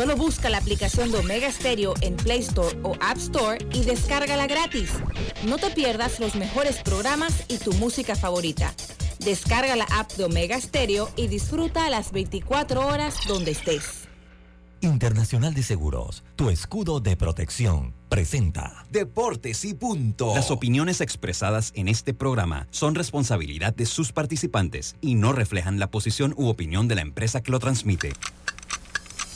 Solo busca la aplicación de Omega Stereo en Play Store o App Store y descárgala gratis. No te pierdas los mejores programas y tu música favorita. Descarga la app de Omega Stereo y disfruta a las 24 horas donde estés. Internacional de Seguros, tu escudo de protección, presenta Deportes y punto. Las opiniones expresadas en este programa son responsabilidad de sus participantes y no reflejan la posición u opinión de la empresa que lo transmite.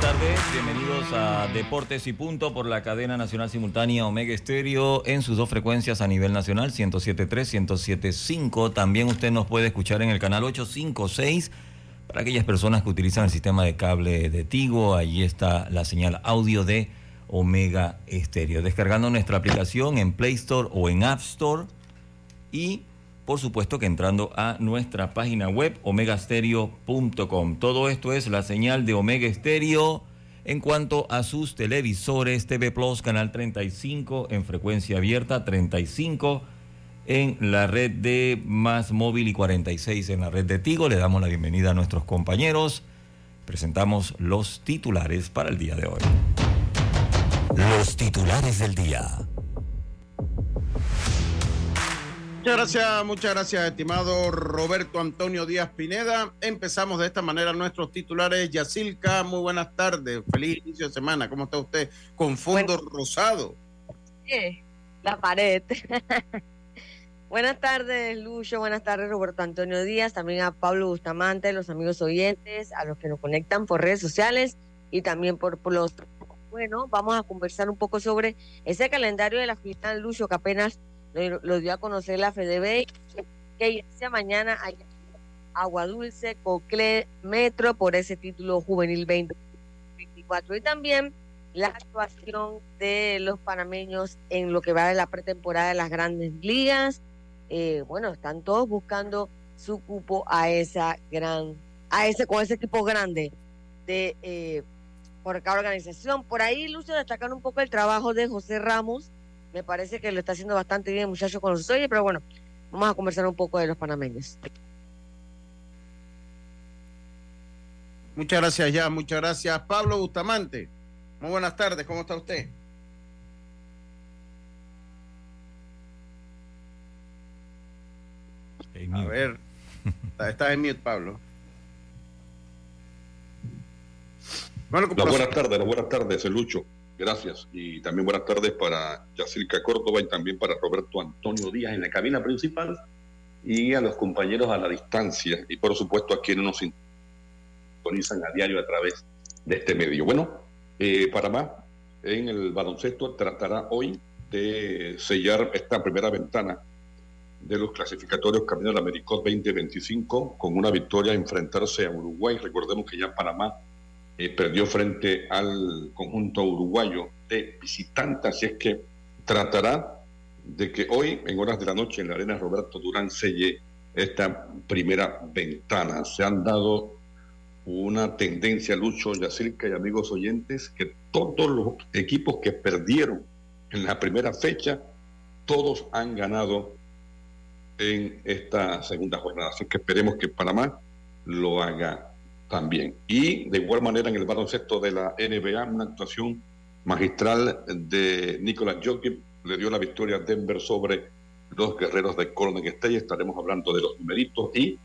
Buenas tardes, bienvenidos a Deportes y Punto por la cadena nacional simultánea Omega Estéreo en sus dos frecuencias a nivel nacional, 107.3, 107.5. También usted nos puede escuchar en el canal 856 para aquellas personas que utilizan el sistema de cable de Tigo. Allí está la señal audio de Omega Estéreo. Descargando nuestra aplicación en Play Store o en App Store y por supuesto que entrando a nuestra página web omegastereo.com. Todo esto es la señal de Omega Estéreo en cuanto a sus televisores TV Plus canal 35 en frecuencia abierta 35 en la red de Más Móvil y 46 en la red de Tigo. Le damos la bienvenida a nuestros compañeros. Presentamos los titulares para el día de hoy. Los titulares del día. Muchas gracias, muchas gracias, estimado Roberto Antonio Díaz Pineda. Empezamos de esta manera nuestros titulares. Yacilca, muy buenas tardes. Feliz inicio de semana. ¿Cómo está usted? Con fondo rosado. Sí, la pared. buenas tardes, Lucho. Buenas tardes, Roberto Antonio Díaz. También a Pablo Bustamante, los amigos oyentes, a los que nos conectan por redes sociales y también por, por los. Bueno, vamos a conversar un poco sobre ese calendario de la final, Lucho, que apenas lo, dio a conocer la FDB, que inicia mañana hay Agua Dulce, Cocle, Metro por ese título juvenil 2024 y también la actuación de los panameños en lo que va de la pretemporada de las grandes ligas. Eh, bueno, están todos buscando su cupo a esa gran, a ese, con ese equipo grande de eh, por cada organización. Por ahí, Lucio, destacar un poco el trabajo de José Ramos, me parece que lo está haciendo bastante bien, muchachos, con los oye, pero bueno, vamos a conversar un poco de los panameños. Muchas gracias, ya, muchas gracias. Pablo Bustamante, muy buenas tardes, ¿cómo está usted? A ver, está en mute, Pablo. Bueno, las buenas tardes, las buenas tardes, Lucho. Gracias. Y también buenas tardes para Yacirca Córdoba y también para Roberto Antonio Díaz en la cabina principal y a los compañeros a la distancia y por supuesto a quienes nos sintonizan a diario a través de este medio. Bueno, eh, Panamá en el baloncesto tratará hoy de sellar esta primera ventana de los clasificatorios Camino al Americot 2025 con una victoria a enfrentarse a Uruguay. Recordemos que ya Panamá eh, perdió frente al conjunto uruguayo de visitantes, así es que tratará de que hoy, en horas de la noche, en la arena Roberto Durán selle esta primera ventana. Se han dado una tendencia, Lucho, Yacirca y amigos oyentes, que todos los equipos que perdieron en la primera fecha, todos han ganado en esta segunda jornada. Así que esperemos que Panamá lo haga también. Y de igual manera en el baloncesto de la NBA, una actuación magistral de Nicolás Jokic le dio la victoria a Denver sobre los guerreros de Golden State. Estaremos hablando de los numeritos y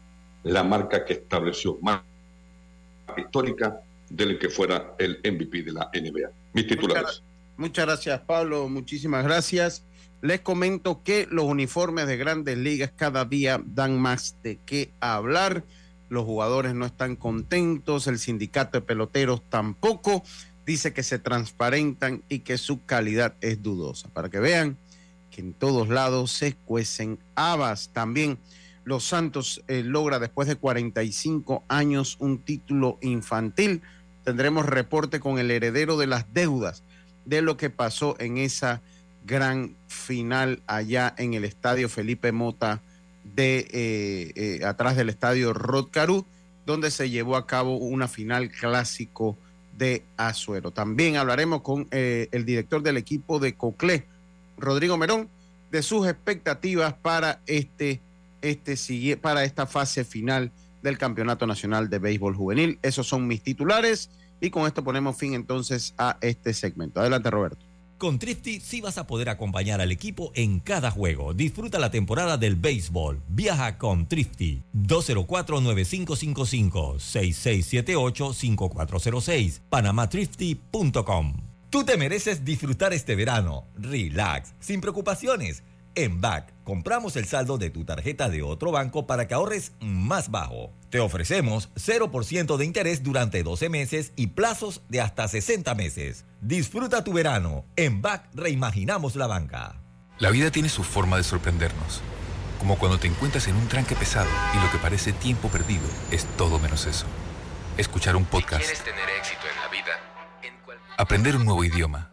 la marca que estableció, marca histórica del que fuera el MVP de la NBA. Mis titulares. Muchas, muchas gracias, Pablo. Muchísimas gracias. Les comento que los uniformes de grandes ligas cada día dan más de qué hablar los jugadores no están contentos, el sindicato de peloteros tampoco, dice que se transparentan y que su calidad es dudosa. Para que vean que en todos lados se cuecen habas. También Los Santos eh, logra después de 45 años un título infantil. Tendremos reporte con el heredero de las deudas de lo que pasó en esa gran final allá en el estadio Felipe Mota de eh, eh, atrás del estadio Rod donde se llevó a cabo una final clásico de Azuero. También hablaremos con eh, el director del equipo de Coclé, Rodrigo Merón, de sus expectativas para este, este para esta fase final del Campeonato Nacional de Béisbol Juvenil. Esos son mis titulares y con esto ponemos fin entonces a este segmento. Adelante, Roberto. Con Trifty sí vas a poder acompañar al equipo en cada juego. Disfruta la temporada del béisbol. Viaja con Trifty. 204-9555-6678-5406. PanamaTrifty.com. Tú te mereces disfrutar este verano. Relax, sin preocupaciones. En BAC, compramos el saldo de tu tarjeta de otro banco para que ahorres más bajo. Te ofrecemos 0% de interés durante 12 meses y plazos de hasta 60 meses. Disfruta tu verano. En BAC reimaginamos la banca. La vida tiene su forma de sorprendernos. Como cuando te encuentras en un tranque pesado y lo que parece tiempo perdido es todo menos eso. Escuchar un podcast. tener éxito en la vida, Aprender un nuevo idioma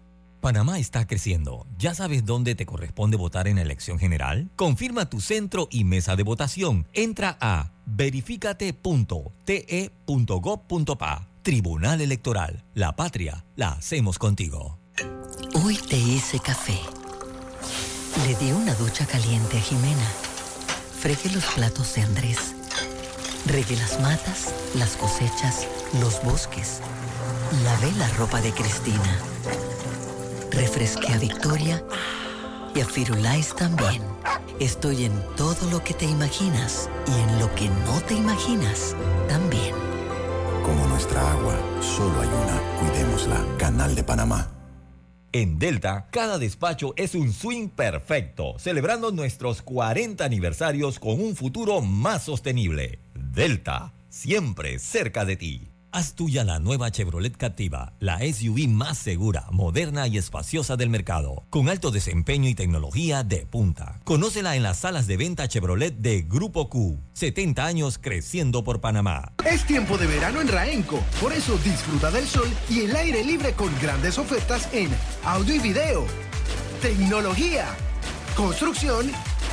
Panamá está creciendo. ¿Ya sabes dónde te corresponde votar en la elección general? Confirma tu centro y mesa de votación. Entra a verificate.te.gov.pa. Tribunal Electoral. La patria la hacemos contigo. Hoy te hice café. Le di una ducha caliente a Jimena. Fregué los platos de Andrés. Regué las matas, las cosechas, los bosques. Lavé la ropa de Cristina refresqué a Victoria y a Firulais también. Estoy en todo lo que te imaginas y en lo que no te imaginas también. Como nuestra agua, solo hay una. Cuidémosla. Canal de Panamá. En Delta, cada despacho es un swing perfecto, celebrando nuestros 40 aniversarios con un futuro más sostenible. Delta, siempre cerca de ti. Haz tuya la nueva Chevrolet Captiva, la SUV más segura, moderna y espaciosa del mercado, con alto desempeño y tecnología de punta. Conócela en las salas de venta Chevrolet de Grupo Q. 70 años creciendo por Panamá. Es tiempo de verano en Raenco, por eso disfruta del sol y el aire libre con grandes ofertas en audio y video, tecnología, construcción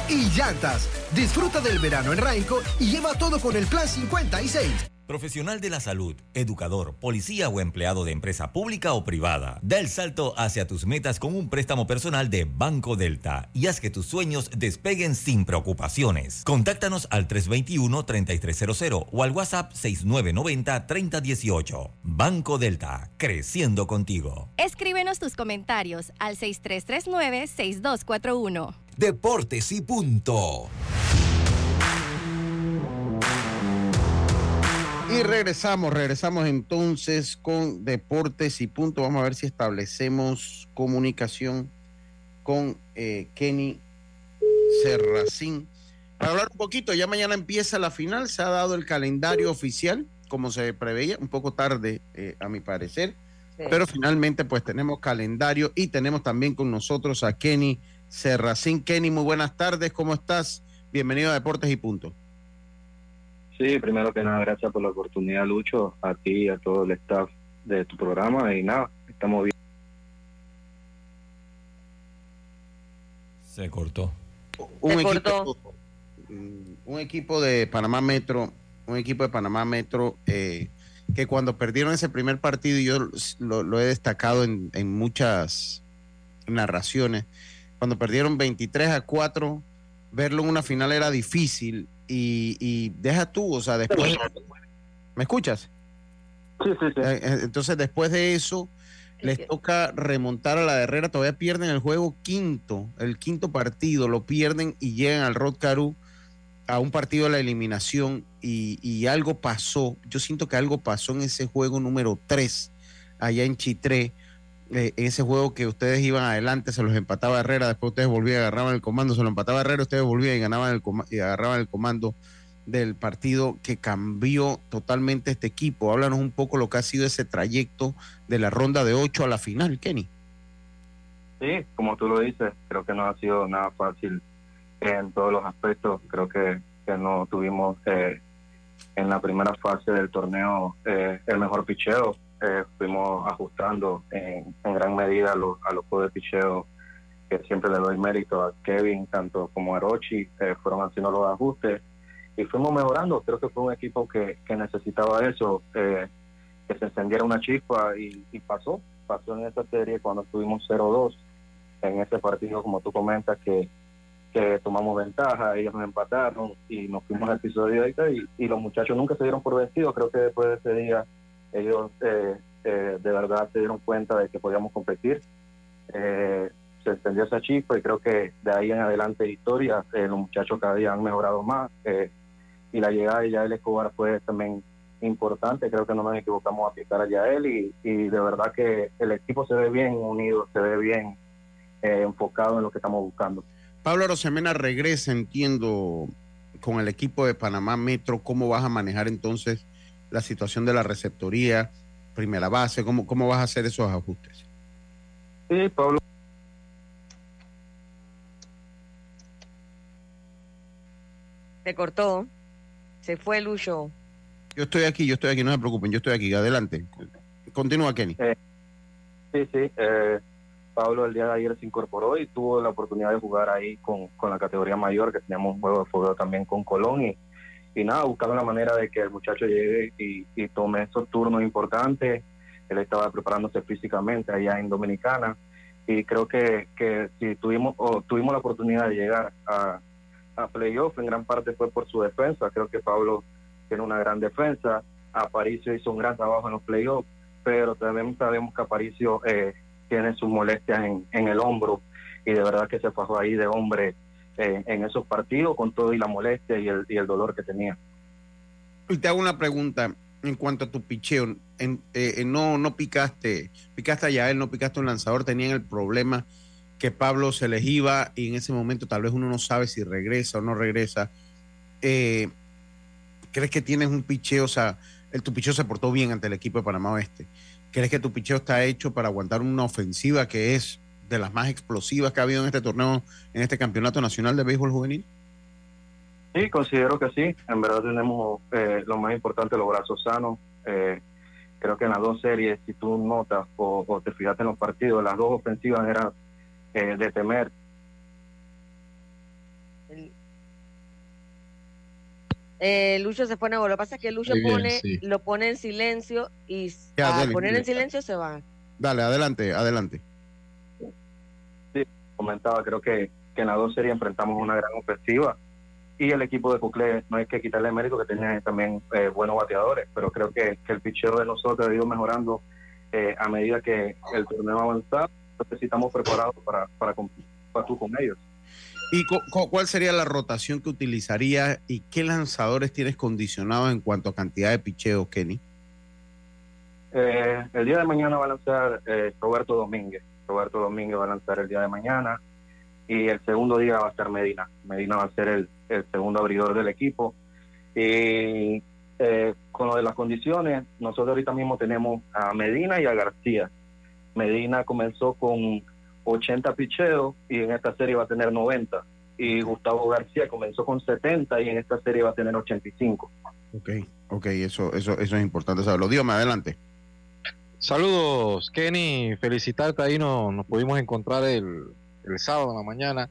y llantas. Disfruta del verano en Raenco y lleva todo con el plan 56. Profesional de la salud, educador, policía o empleado de empresa pública o privada. Da el salto hacia tus metas con un préstamo personal de Banco Delta y haz que tus sueños despeguen sin preocupaciones. Contáctanos al 321-3300 o al WhatsApp 6990-3018. Banco Delta, creciendo contigo. Escríbenos tus comentarios al 6339-6241. Deportes y punto. Y regresamos, regresamos entonces con deportes y punto. Vamos a ver si establecemos comunicación con eh, Kenny Serracín. Para hablar un poquito, ya mañana empieza la final, se ha dado el calendario oficial, como se preveía, un poco tarde eh, a mi parecer, pero finalmente pues tenemos calendario y tenemos también con nosotros a Kenny Serracín. Kenny, muy buenas tardes, ¿cómo estás? Bienvenido a Deportes y Punto. Sí, primero que nada, gracias por la oportunidad, Lucho, a ti y a todo el staff de tu programa. Y nada, estamos bien. Se cortó. Un, equipo, mm, un equipo de Panamá Metro, un equipo de Panamá Metro eh, que cuando perdieron ese primer partido, yo lo, he destacado en, en muchas narraciones, cuando perdieron 23 a 4, verlo en una final era difícil y, deja tú, o sea, después... ¿Me escuchas? Sí, sí, sí. Eh, eh, entonces, después de eso, les toca remontar a la Herrera, todavía pierden el juego quinto, el quinto partido, lo pierden y llegan al Rod Caru a un partido de la eliminación y, y, algo pasó, yo siento que algo pasó en ese juego número 3 allá en Chitré, eh, ese juego que ustedes iban adelante, se los empataba Herrera, después ustedes volvían, agarraban el comando, se lo empataba Herrera, ustedes volvían y ganaban el y agarraban el comando. del partido que cambió totalmente este equipo. Háblanos un poco lo que ha sido ese trayecto de la ronda de ocho a la final, Kenny. Sí, como tú lo dices, creo que no ha sido nada fácil en todos los aspectos. Creo que, que no tuvimos eh, en la primera fase del torneo eh, el mejor picheo. Eh, fuimos ajustando en, gran medida a los, a los juegos de picheo que siempre le doy mérito a Kevin, tanto como a Rochi, fueron haciendo los ajustes y fuimos mejorando. Creo que fue un equipo que, necesitaba eso, eh, que se encendiera una chispa y, pasó. Pasó en esta serie cuando estuvimos 0-2 en ese partido, como tú comentas, que, que tomamos ventaja, ellos nos empataron y nos fuimos al episodio y, y los muchachos nunca se dieron por vencidos. Creo que después de ese día ellos eh, eh, de verdad se dieron cuenta de que podíamos competir. se encendió esa chispa y creo que de ahí en adelante historia, los muchachos cada día han mejorado más y la llegada de Yael Escobar fue también importante. Creo que no nos equivocamos a picar a Yael y, y de verdad que el equipo se ve bien unido, se ve bien eh, enfocado en lo que estamos buscando. Pablo Rosemena regresa, entiendo, con el equipo de Panamá Metro. ¿Cómo vas a manejar entonces la situación de la receptoría, primera base? ¿Cómo, cómo vas a hacer esos ajustes? Sí, Pablo. Se cortó. Se fue Lucho. Yo estoy aquí, yo estoy aquí, no se preocupen, yo estoy aquí, adelante. Continúa, Kenny. Eh, sí, sí. Eh, Pablo el día de ayer se incorporó y tuvo la oportunidad de jugar ahí con, la categoría mayor, que teníamos un juego de fútbol también con Colón. Y, nada, buscando la manera de que el muchacho llegue y, tome esos turnos importantes. Él estaba preparándose físicamente allá en Dominicana y creo que, que si tuvimos tuvimos la oportunidad de llegar a, a playoff, en gran parte fue por su defensa. Creo que Pablo tiene una gran defensa. Aparicio hizo un gran trabajo en los playoffs, pero también sabemos que Aparicio eh, tiene sus molestias en, en, el hombro y de verdad que se fajó ahí de hombre eh, en esos partidos con todo y la molestia y el, y el dolor que tenía. Y te hago una pregunta en cuanto a tu picheo. En, eh, no, no picaste, picaste a él, no picaste un lanzador, tenían el problema que Pablo se les iba y en ese momento tal vez uno no sabe si regresa o no regresa. Eh, ¿Crees que tienes un picheo? O sea, el, tu picheo se portó bien ante el equipo de Panamá Oeste. ¿Crees que tu picheo está hecho para aguantar una ofensiva que es de las más explosivas que ha habido en este torneo, en este campeonato nacional de béisbol juvenil? Sí, considero que sí. En verdad tenemos eh, lo más importante, los brazos sanos. Eh, creo que en las dos series, si tú notas o, o te fijaste en los partidos, las dos ofensivas eran eh, de temer. Eh, Lucho se pone, lo que pasa es que Lucho pone, lo pone en silencio y al poner en silencio se va. Dale, adelante, adelante. Comentaba, creo que, que en la dos series enfrentamos una gran ofensiva y el equipo de Cuclé, no hay que quitarle mérito que tenía también eh, buenos bateadores, pero creo que, que el picheo de nosotros ha ido mejorando eh, a medida que el torneo avanzaba estamos preparados para, para competir con ellos. ¿Y cuál sería la rotación que utilizaría y qué lanzadores tienes condicionados en cuanto a cantidad de picheos, Kenny? Eh, el día de mañana va a lanzar eh, Roberto Domínguez. Roberto Domínguez va a lanzar el día de mañana y el segundo día va a estar Medina. Medina va a ser el, el segundo abridor del equipo. Y eh, con lo de las condiciones, nosotros ahorita mismo tenemos a Medina y a García. Medina comenzó con 80 picheos y en esta serie va a tener 90. Y Gustavo García comenzó con 70 y en esta serie va a tener 85. Ok, ok, eso, eso, eso es importante saberlo. Dígame, adelante. Saludos, Kenny. Felicitarte. Ahí nos, nos pudimos encontrar el, el sábado en la mañana.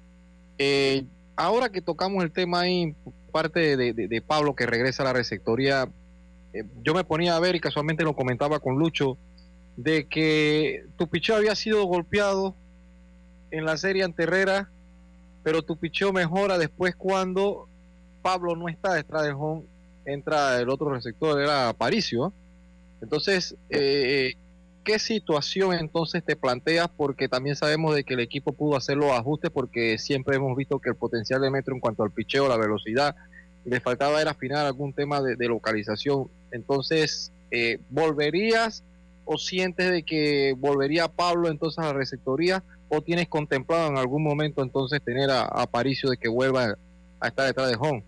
Eh, ahora que tocamos el tema ahí, parte de, de, Pablo que regresa a la receptoría, eh, yo me ponía a ver y casualmente lo comentaba con Lucho de que tu picheo había sido golpeado en la serie ante Herrera, pero tu picheo mejora después cuando Pablo no está detrás del home, entra el otro receptor, era Aparicio. Entonces, eh, ¿qué situación entonces te planteas? Porque también sabemos de que el equipo pudo hacer los ajustes porque siempre hemos visto que el potencial de Metro en cuanto al picheo, la velocidad, le faltaba era afinar algún tema de, localización. Entonces, eh, ¿volverías o sientes de que volvería Pablo entonces a la receptoría o tienes contemplado en algún momento entonces tener a, Aparicio de que vuelva a estar detrás de Home?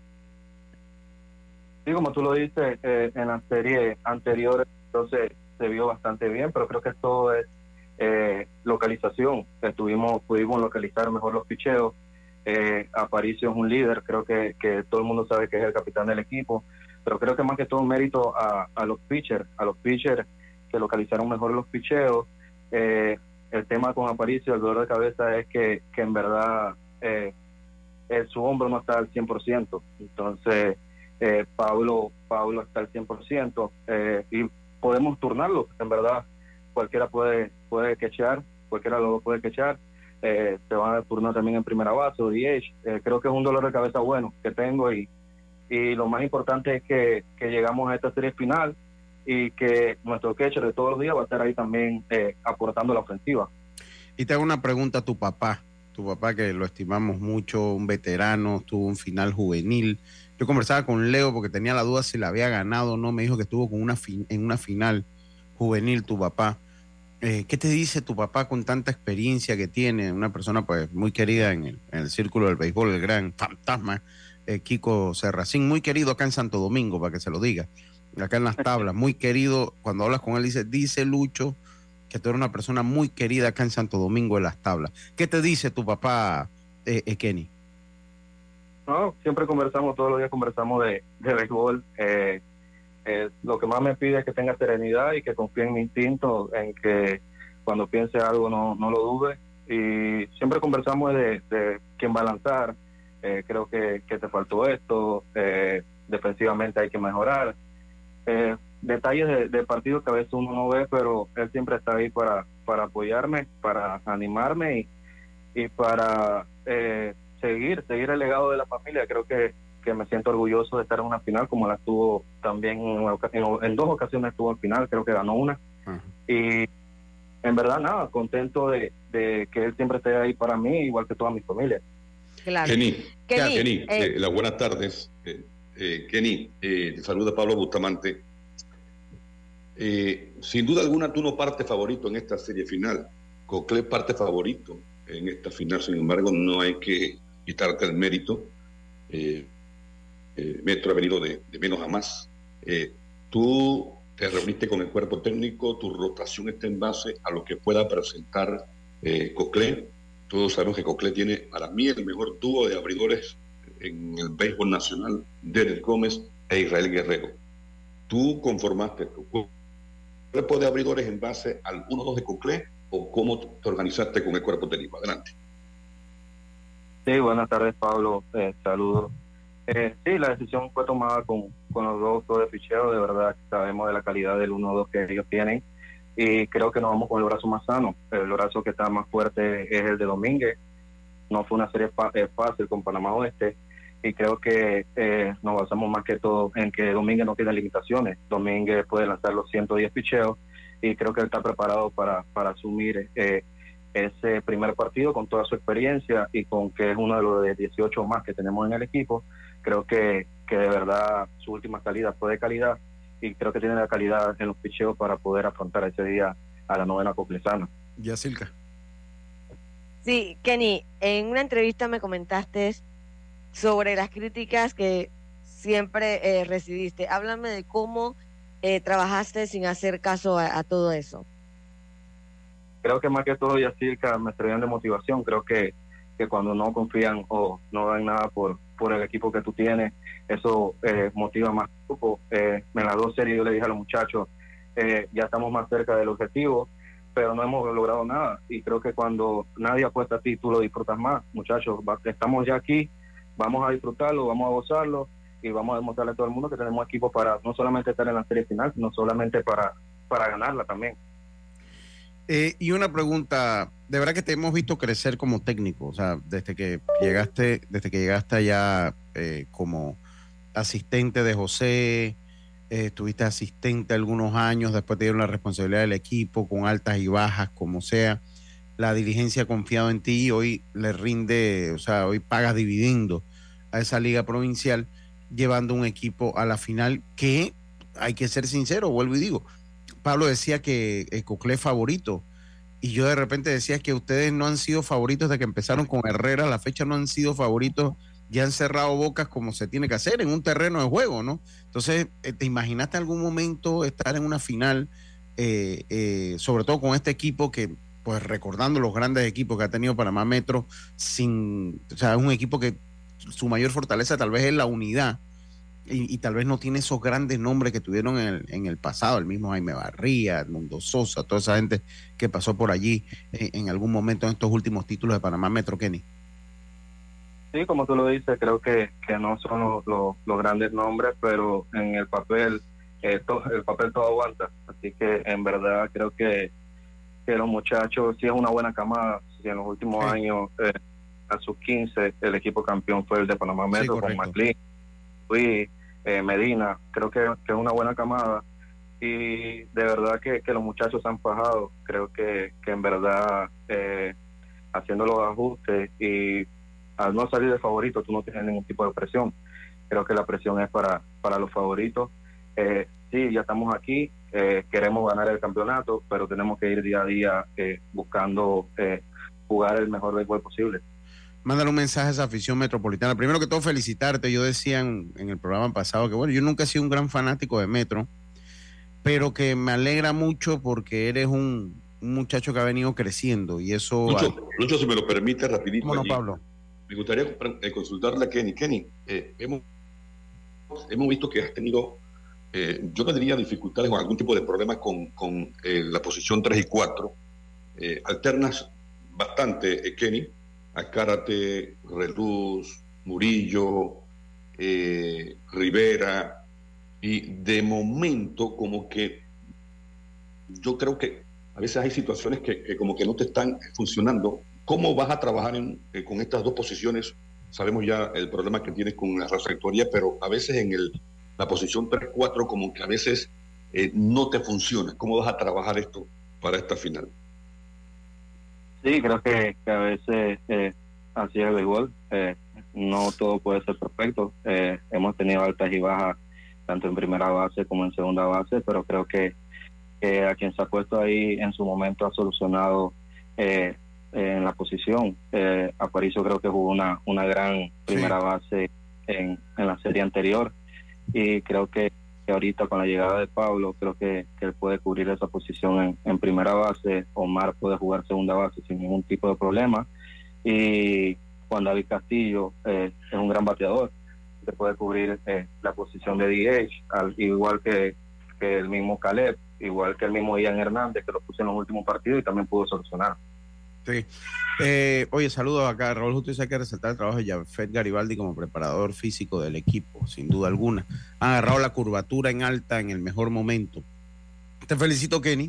Sí, como tú lo dices, eh, en la serie anterior entonces se vio bastante bien, pero creo que todo es eh, localización. Estuvimos, pudimos localizar mejor los picheos. Eh, Aparicio es un líder, creo que, que todo el mundo sabe que es el capitán del equipo, pero creo que más que todo mérito a, a los pitchers, a los pitchers que localizaron mejor los picheos. Eh, el tema con Aparicio, el dolor de cabeza es que, que en verdad eh, su hombro no está al 100%. Entonces, eh, Pablo, Pablo está al 100% eh, y podemos turnarlo. En verdad, cualquiera puede puede quechar, cualquiera lo puede quechar. Eh, se van a turnar también en primera base o DH. Eh, creo que es un dolor de cabeza bueno que tengo y, y lo más importante es que, que llegamos a esta serie final y que nuestro catcher de todos los días va a estar ahí también eh, aportando la ofensiva. Y te hago una pregunta a tu papá, tu papá que lo estimamos mucho, un veterano, tuvo un final juvenil. Yo conversaba con Leo porque tenía la duda si la había ganado o no, me dijo que estuvo con una en una final juvenil tu papá. Eh, ¿Qué te dice tu papá con tanta experiencia que tiene? Una persona pues muy querida en el, en el círculo del béisbol, el gran fantasma, eh, Kiko Serracín, muy querido acá en Santo Domingo, para que se lo diga, acá en las tablas, muy querido, cuando hablas con él dice, dice Lucho que tú eres una persona muy querida acá en Santo Domingo en las tablas. ¿Qué te dice tu papá, eh, eh Kenny? No, siempre conversamos, todos los días conversamos de, de béisbol. Eh, eh, lo que más me pide es que tenga serenidad y que confíe en mi instinto, en que cuando piense algo no, no lo dude. Y siempre conversamos de, de quién va a lanzar. Eh, creo que, que, te faltó esto, eh, defensivamente hay que mejorar. Eh, detalles de, de partidos que a veces uno no ve, pero él siempre está ahí para, para apoyarme, para animarme y, y para eh, seguir, seguir el legado de la familia. Creo que, que me siento orgulloso de estar en una final, como la estuvo también en, en, en dos ocasiones estuvo en final, creo que ganó una. Uh -huh. Y en verdad, nada, contento de, de, que él siempre esté ahí para mí, igual que toda mi familia. Claro. Kenny, Kenny, Kenny eh, eh, las buenas tardes. Eh, Kenny, te saluda Pablo Bustamante. sin duda alguna, tú no parte favorito en esta serie final. Cocle parte favorito en esta final, sin embargo, no hay que quitarte el mérito. Eh, eh, Metro ha venido de, menos a más. Eh, tú te reuniste con el cuerpo técnico, tu rotación está en base a lo que pueda presentar eh, Cocle. Todos sabemos que Cocle tiene para mí el mejor dúo de abridores en el béisbol nacional, Derek Gómez e Israel Guerrero. Tú conformaste tu cuerpo de abridores en base al 1-2 de Cocle o cómo te organizaste con el cuerpo técnico. Adelante. Sí, buenas tardes, Pablo. Eh, saludos. Eh, sí, la decisión fue tomada con, con los dos, dos de picheo. De verdad, sabemos de la calidad del 1-2 que ellos tienen. Y creo que nos vamos con el brazo más sano. El brazo que está más fuerte es el de Domínguez. No fue una serie fácil con Panamá Oeste. Y creo que eh, nos basamos más que todo en que Domínguez no tiene limitaciones. Domínguez puede lanzar los 110 picheos y creo que él está preparado para, para asumir eh, ese primer partido con toda su experiencia y con que es uno de los de 18 más que tenemos en el equipo. Creo que, que de verdad su última salida fue de calidad y creo que tiene la calidad en los picheos para poder afrontar ese día a la novena coclesana. Ya, Silka. Sí, Kenny, en una entrevista me comentaste sobre las críticas que siempre eh, recibiste. Háblame de cómo eh, trabajaste sin hacer caso a, a, todo eso? Creo que más que todo, Yacirca, me servían de motivación. Creo que, que cuando no confían o no dan nada por, por el equipo que tú tienes, eso eh, motiva más. Eh, en las dos series yo le dije a los muchachos, eh, ya estamos más cerca del objetivo, pero no hemos logrado nada. Y creo que cuando nadie apuesta a ti, tú lo disfrutas más. Muchachos, estamos ya aquí, vamos a disfrutarlo, vamos a gozarlo y vamos a demostrarle a todo el mundo que tenemos equipo para no solamente estar en la serie final, sino solamente para, para ganarla también. Eh, y una pregunta, de verdad que te hemos visto crecer como técnico, o sea, desde que llegaste, desde que llegaste allá eh, como asistente de José, eh, estuviste asistente algunos años, después te dieron la responsabilidad del equipo con altas y bajas, como sea. La dirigencia ha confiado en ti y hoy le rinde, o sea, hoy pagas dividendo a esa liga provincial llevando un equipo a la final que, hay que ser sincero, vuelvo y digo, Pablo decía que Coclé es favorito y yo de repente decía que ustedes no han sido favoritos de que empezaron con Herrera, la fecha no han sido favoritos ya han cerrado bocas como se tiene que hacer en un terreno de juego, ¿no? Entonces, eh, ¿te imaginaste algún momento estar en una final, eh, eh, sobre todo con este equipo que, pues recordando los grandes equipos que ha tenido Panamá Metro, sin, o sea, es un equipo que su mayor fortaleza tal vez es la unidad. Y, tal vez no tiene esos grandes nombres que tuvieron en el, en el pasado, el mismo Jaime Barría, Edmundo Sosa, toda esa gente que pasó por allí en, algún momento en estos últimos títulos de Panamá Metro, Kenny. Sí, como tú lo dices, creo que, que no son los, los, grandes nombres, pero en el papel, eh, el papel todo aguanta. Así que en verdad creo que, que los muchachos sí es una buena camada. Si en los últimos años, eh, a sus 15, el equipo campeón fue el de Panamá Metro con McLean, Luis, eh, Medina, creo que, es una buena camada. Y de verdad que, los muchachos han fajado. Creo que, en verdad, haciendo los ajustes y al no salir de favorito tú no tienes ningún tipo de presión. Creo que la presión es para, para los favoritos. Eh, sí, ya estamos aquí, eh, queremos ganar el campeonato, pero tenemos que ir día a día eh, buscando eh, jugar el mejor béisbol posible. Mándale un mensaje a esa afición metropolitana. Primero que todo, felicitarte. Yo decía en, el programa pasado que, bueno, yo nunca he sido un gran fanático de Metro, pero que me alegra mucho porque eres un, muchacho que ha venido creciendo y eso... Lucho, si me lo permite, rapidito. Bueno, Pablo me gustaría eh, consultarle a Kenny. Kenny, eh, hemos, hemos visto que has tenido, eh, yo tendría dificultades o algún tipo de problema con, con la posición 3 y 4. alternas bastante, Kenny, a Cárate, Reluz, Murillo, Rivera, y de momento como que yo creo que a veces hay situaciones que, como que no te están funcionando ¿Cómo vas a trabajar eh, con estas dos posiciones? Sabemos ya el problema que tienes con la reflectoría, pero a veces en el, la posición 3-4 como que a veces eh, no te funciona. ¿Cómo vas a trabajar esto para esta final? Sí, creo que, a veces eh, así es igual. Eh, no todo puede ser perfecto. hemos tenido altas y bajas tanto en primera base como en segunda base, pero creo que, a quien se ha puesto ahí en su momento ha solucionado eh, en la posición. Eh, Aparicio creo que jugó una, una gran primera base en, en, la serie anterior y creo que, ahorita con la llegada de Pablo creo que, él puede cubrir esa posición en, primera base. Omar puede jugar segunda base sin ningún tipo de problema y Juan David Castillo eh, es un gran bateador que puede cubrir eh, la posición de DH, al, igual que, que el mismo Caleb, igual que el mismo Ian Hernández que lo puso en los últimos partidos y también pudo solucionar. Sí. Eh, oye, saludos acá. Raúl Justo dice que resaltar el trabajo de Jafet Garibaldi como preparador físico del equipo, sin duda alguna. Han agarrado la curvatura en alta en el mejor momento. Te felicito, Kenny.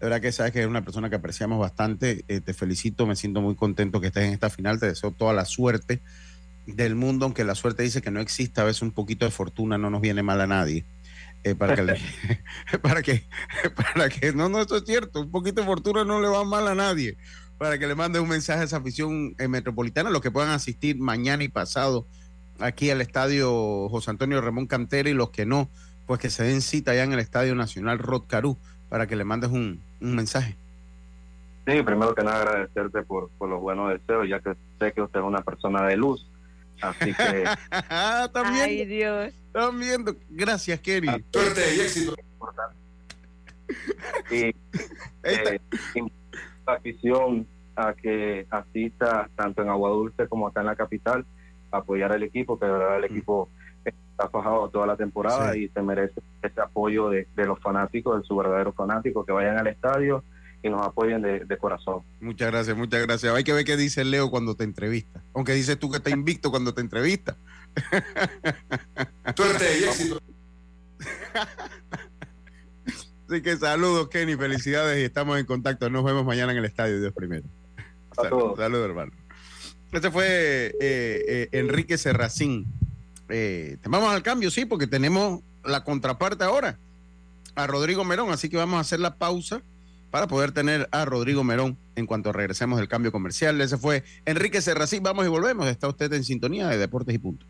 De verdad que sabes que eres una persona que apreciamos bastante. Eh, te felicito, me siento muy contento que estés en esta final. Te deseo toda la suerte del mundo, aunque la suerte dice que no existe. A veces un poquito de fortuna no nos viene mal a nadie. Eh, para que para que para que no no esto es cierto un poquito de fortuna no le va mal a nadie para que le mande un mensaje a esa afición eh, metropolitana, los que puedan asistir mañana y pasado aquí al estadio José Antonio Ramón Cantera y los que no, pues que se den cita allá en el Estadio Nacional Rod Caru para que le mandes un, mensaje. Sí, primero que nada agradecerte por, por los buenos deseos, ya que sé que usted es una persona de luz. Así que. también. Ay, Dios. También. Gracias, Kerry. Suerte y éxito. Y, eh, afición a que asista tanto en Agua Dulce como acá en la capital a apoyar al equipo, que de verdad el mm. equipo está fajado toda la temporada y se merece ese apoyo de, los fanáticos, de su verdadero fanático, que vayan al estadio y nos apoyen de, corazón. Muchas gracias, muchas gracias. Hay que ver qué dice Leo cuando te entrevista. Aunque dices tú que está invicto cuando te entrevista. Suerte y éxito. Así que saludos, Kenny, felicidades y estamos en contacto. Nos vemos mañana en el estadio, Dios primero. Saludos, hermano. Este fue eh, eh, Enrique Serracín. Eh, vamos al cambio, sí, porque tenemos la contraparte ahora, a Rodrigo Merón. Así que vamos a hacer la pausa para poder tener a Rodrigo Merón en cuanto regresemos del cambio comercial. Ese fue Enrique Serracín. Vamos y volvemos. Está usted en sintonía de Deportes y Punto.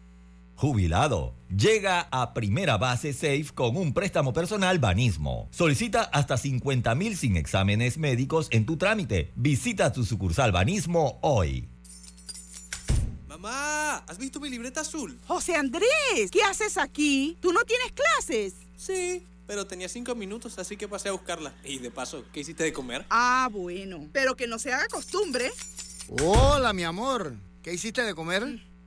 Jubilado. Llega a Primera Base Safe con un préstamo personal Banismo. Solicita hasta 50 mil sin exámenes médicos en tu trámite. Visita tu sucursal Banismo hoy. Mamá, ¿has visto mi libreta azul? José Andrés, ¿qué haces aquí? ¿Tú no tienes clases? Sí, pero tenía cinco minutos, así que pasé a buscarla. Y de paso, ¿qué hiciste de comer? Ah, bueno, pero que no se haga costumbre. Hola, mi amor. ¿Qué hiciste de comer?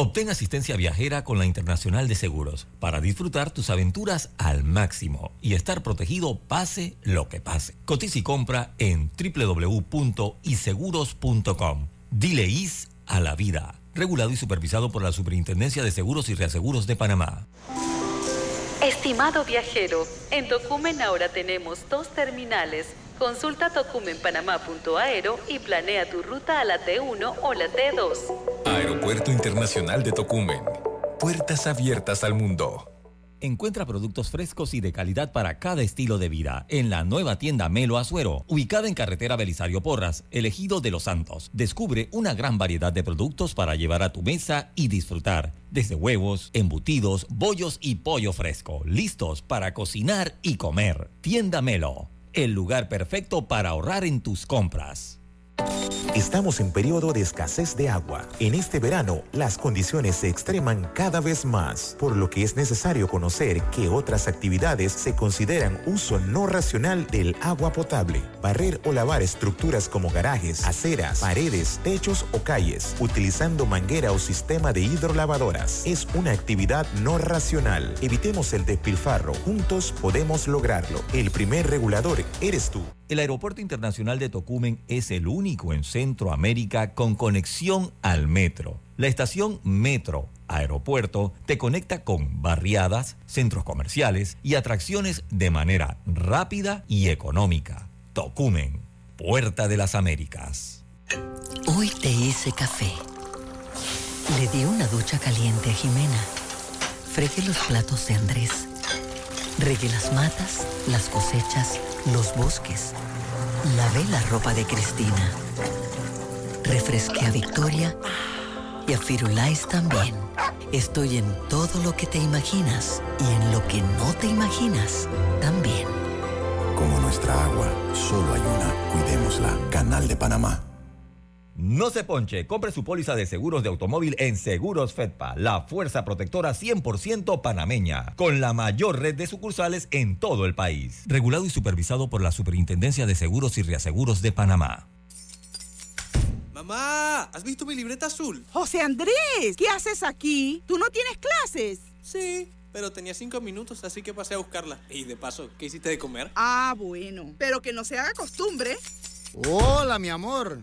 Obtén asistencia viajera con la Internacional de Seguros para disfrutar tus aventuras al máximo y estar protegido pase lo que pase. Cotiza y compra en www.iseguros.com. Dile is a la vida. Regulado y supervisado por la Superintendencia de Seguros y Reaseguros de Panamá. Estimado viajero, en Tocumen ahora tenemos dos terminales. Consulta tocumenpanamá.aero y planea tu ruta a la T1 o la T2. Aeropuerto Internacional de Tocumen. Puertas abiertas al mundo. Encuentra productos frescos y de calidad para cada estilo de vida en la nueva tienda Melo Azuero, ubicada en carretera Belisario Porras, elegido de Los Santos. Descubre una gran variedad de productos para llevar a tu mesa y disfrutar, desde huevos, embutidos, bollos y pollo fresco, listos para cocinar y comer. Tienda Melo, el lugar perfecto para ahorrar en tus compras. Estamos en periodo de escasez de agua. En este verano, las condiciones se extreman cada vez más, por lo que es necesario conocer qué otras actividades se consideran uso no racional del agua potable. Barrer o lavar estructuras como garajes, aceras, paredes, techos o calles, utilizando manguera o sistema de hidrolavadoras, es una actividad no racional. Evitemos el despilfarro. Juntos podemos lograrlo. El primer regulador eres tú. El Aeropuerto Internacional de Tocumen es el único en Centroamérica con conexión al metro. La estación Metro Aeropuerto te conecta con barriadas, centros comerciales y atracciones de manera rápida y económica. Tocumen, Puerta de las Américas. Hoy te hice café. Le di una ducha caliente a Jimena. Fregué los platos de Andrés. Regué las matas, las cosechas, los bosques. Lavé la ropa de Cristina. Refresqué a Victoria y a Firulais también. Estoy en todo lo que te imaginas y en lo que no te imaginas también. Como nuestra agua, solo hay una. Cuidémosla. Canal de Panamá. No se ponche, compre su póliza de seguros de automóvil en Seguros Fedpa, la fuerza protectora 100% panameña, con la mayor red de sucursales en todo el país. Regulado y supervisado por la Superintendencia de Seguros y Reaseguros de Panamá. Mamá, ¿has visto mi libreta azul? José Andrés, ¿qué haces aquí? ¿Tú no tienes clases? Sí, pero tenía cinco minutos, así que pasé a buscarla. Y de paso, ¿qué hiciste de comer? Ah, bueno, pero que no se haga costumbre. Hola, mi amor.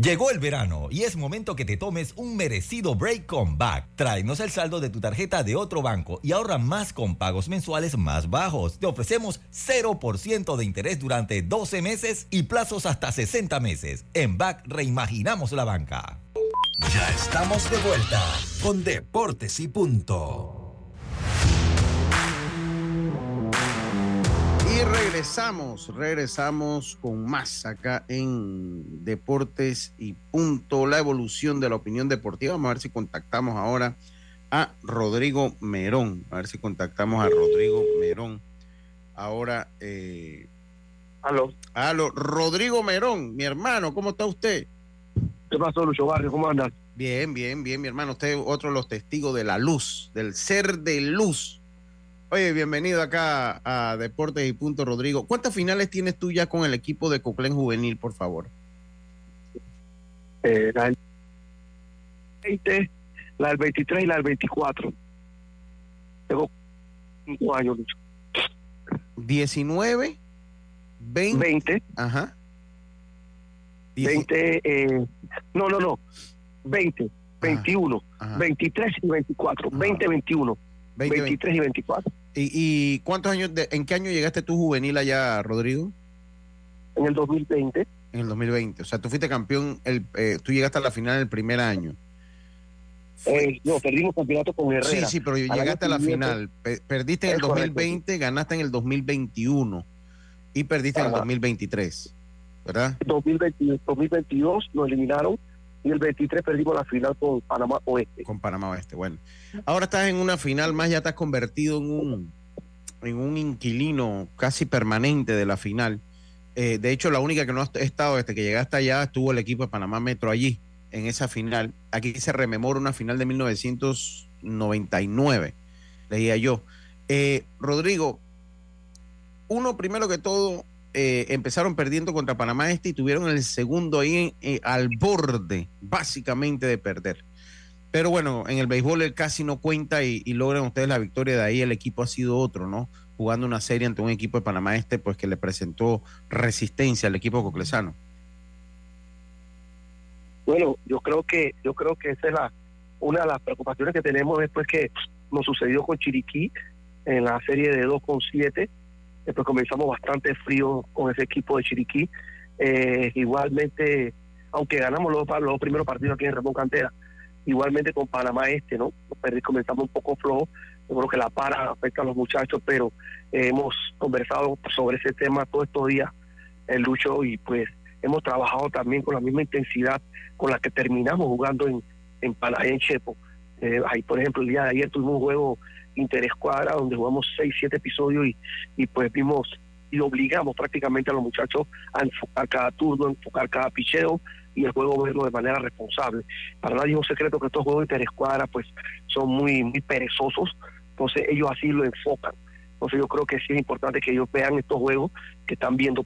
Llegó el verano y es momento que te tomes un merecido break con Back. Tráenos el saldo de tu tarjeta de otro banco y ahorra más con pagos mensuales más bajos. Te ofrecemos 0% de interés durante 12 meses y plazos hasta 60 meses. En Back reimaginamos la banca. Ya estamos de vuelta con Deportes y Punto. Regresamos, regresamos con más acá en Deportes y Punto, la evolución de la opinión deportiva. Vamos a ver si contactamos ahora a Rodrigo Merón. A ver si contactamos a Rodrigo Merón. Ahora, eh... Aló. Aló, Rodrigo Merón, mi hermano, ¿cómo está usted? ¿Qué pasó, Lucho Barrio? ¿Cómo andas? Bien, bien, bien, mi hermano. Usted es otro de los testigos de la luz, del ser de luz. Oye, bienvenido acá a Deportes y Punto, Rodrigo. ¿Cuántas finales tienes tú ya con el equipo de Coclén Juvenil, por favor? Eh, la del 20, la del 23 y la del 24. Tengo cinco años, Lucho. 19, 20, 20, ajá. 20, eh, no, no, no, 20, 21, 23 y 24, 20, 21, 23 y 24. ¿Y, y cuántos años, de, en qué año llegaste tú juvenil allá, Rodrigo? En el 2020. En el 2020, o sea, tú fuiste campeón, el, eh, tú llegaste a la final el primer año. Eh, no, perdimos campeonato con Herrera. Sí, sí, pero llegaste a la final. perdiste en el 2020, ganaste en el 2021 y perdiste en el 2023, ¿verdad? 2022, 2022 nos eliminaron y el 23 perdimos la final con Panamá Oeste. Con Panamá Oeste, bueno. Ahora estás en una final más, ya te has convertido en un, en un inquilino casi permanente de la final. Eh, de hecho, la única que no ha estado desde que llegaste allá estuvo el equipo de Panamá Metro allí en esa final. Aquí se rememora una final de 1999, leía yo. Eh, Rodrigo, uno primero que todo, eh, empezaron perdiendo contra Panamá Este y tuvieron el segundo ahí eh, al borde, básicamente, de perder. Pero bueno, en el béisbol el casi no cuenta y, logran ustedes la victoria. De ahí el equipo ha sido otro, ¿no? Jugando una serie ante un equipo de Panamá Este, pues que le presentó resistencia al equipo coclesano. Bueno, yo creo que yo creo que esa es la una de las preocupaciones que tenemos después que nos sucedió con Chiriquí en la serie de 2 con 7. Después comenzamos bastante frío con ese equipo de Chiriquí. Eh, igualmente, aunque ganamos los, los primeros partidos aquí en Ramón Cantera, igualmente con Panamá Este, ¿no? Comenzamos un poco flojo. Yo creo que la para afecta a los muchachos, pero hemos conversado sobre ese tema todos estos días, el Lucho, y pues hemos trabajado también con la misma intensidad con la que terminamos jugando en, en Panamá, en Chepo. Eh, ahí, por ejemplo, el día de ayer tuvimos un juego interescuadra donde jugamos seis, siete episodios y, y pues vimos y obligamos prácticamente a los muchachos a enfocar cada turno, a enfocar cada picheo y el juego verlo de manera responsable. Para nadie es un secreto que estos juegos interescuadra pues son muy, muy perezosos, entonces ellos así lo enfocan. Entonces yo creo que sí es importante que ellos vean estos juegos que están viendo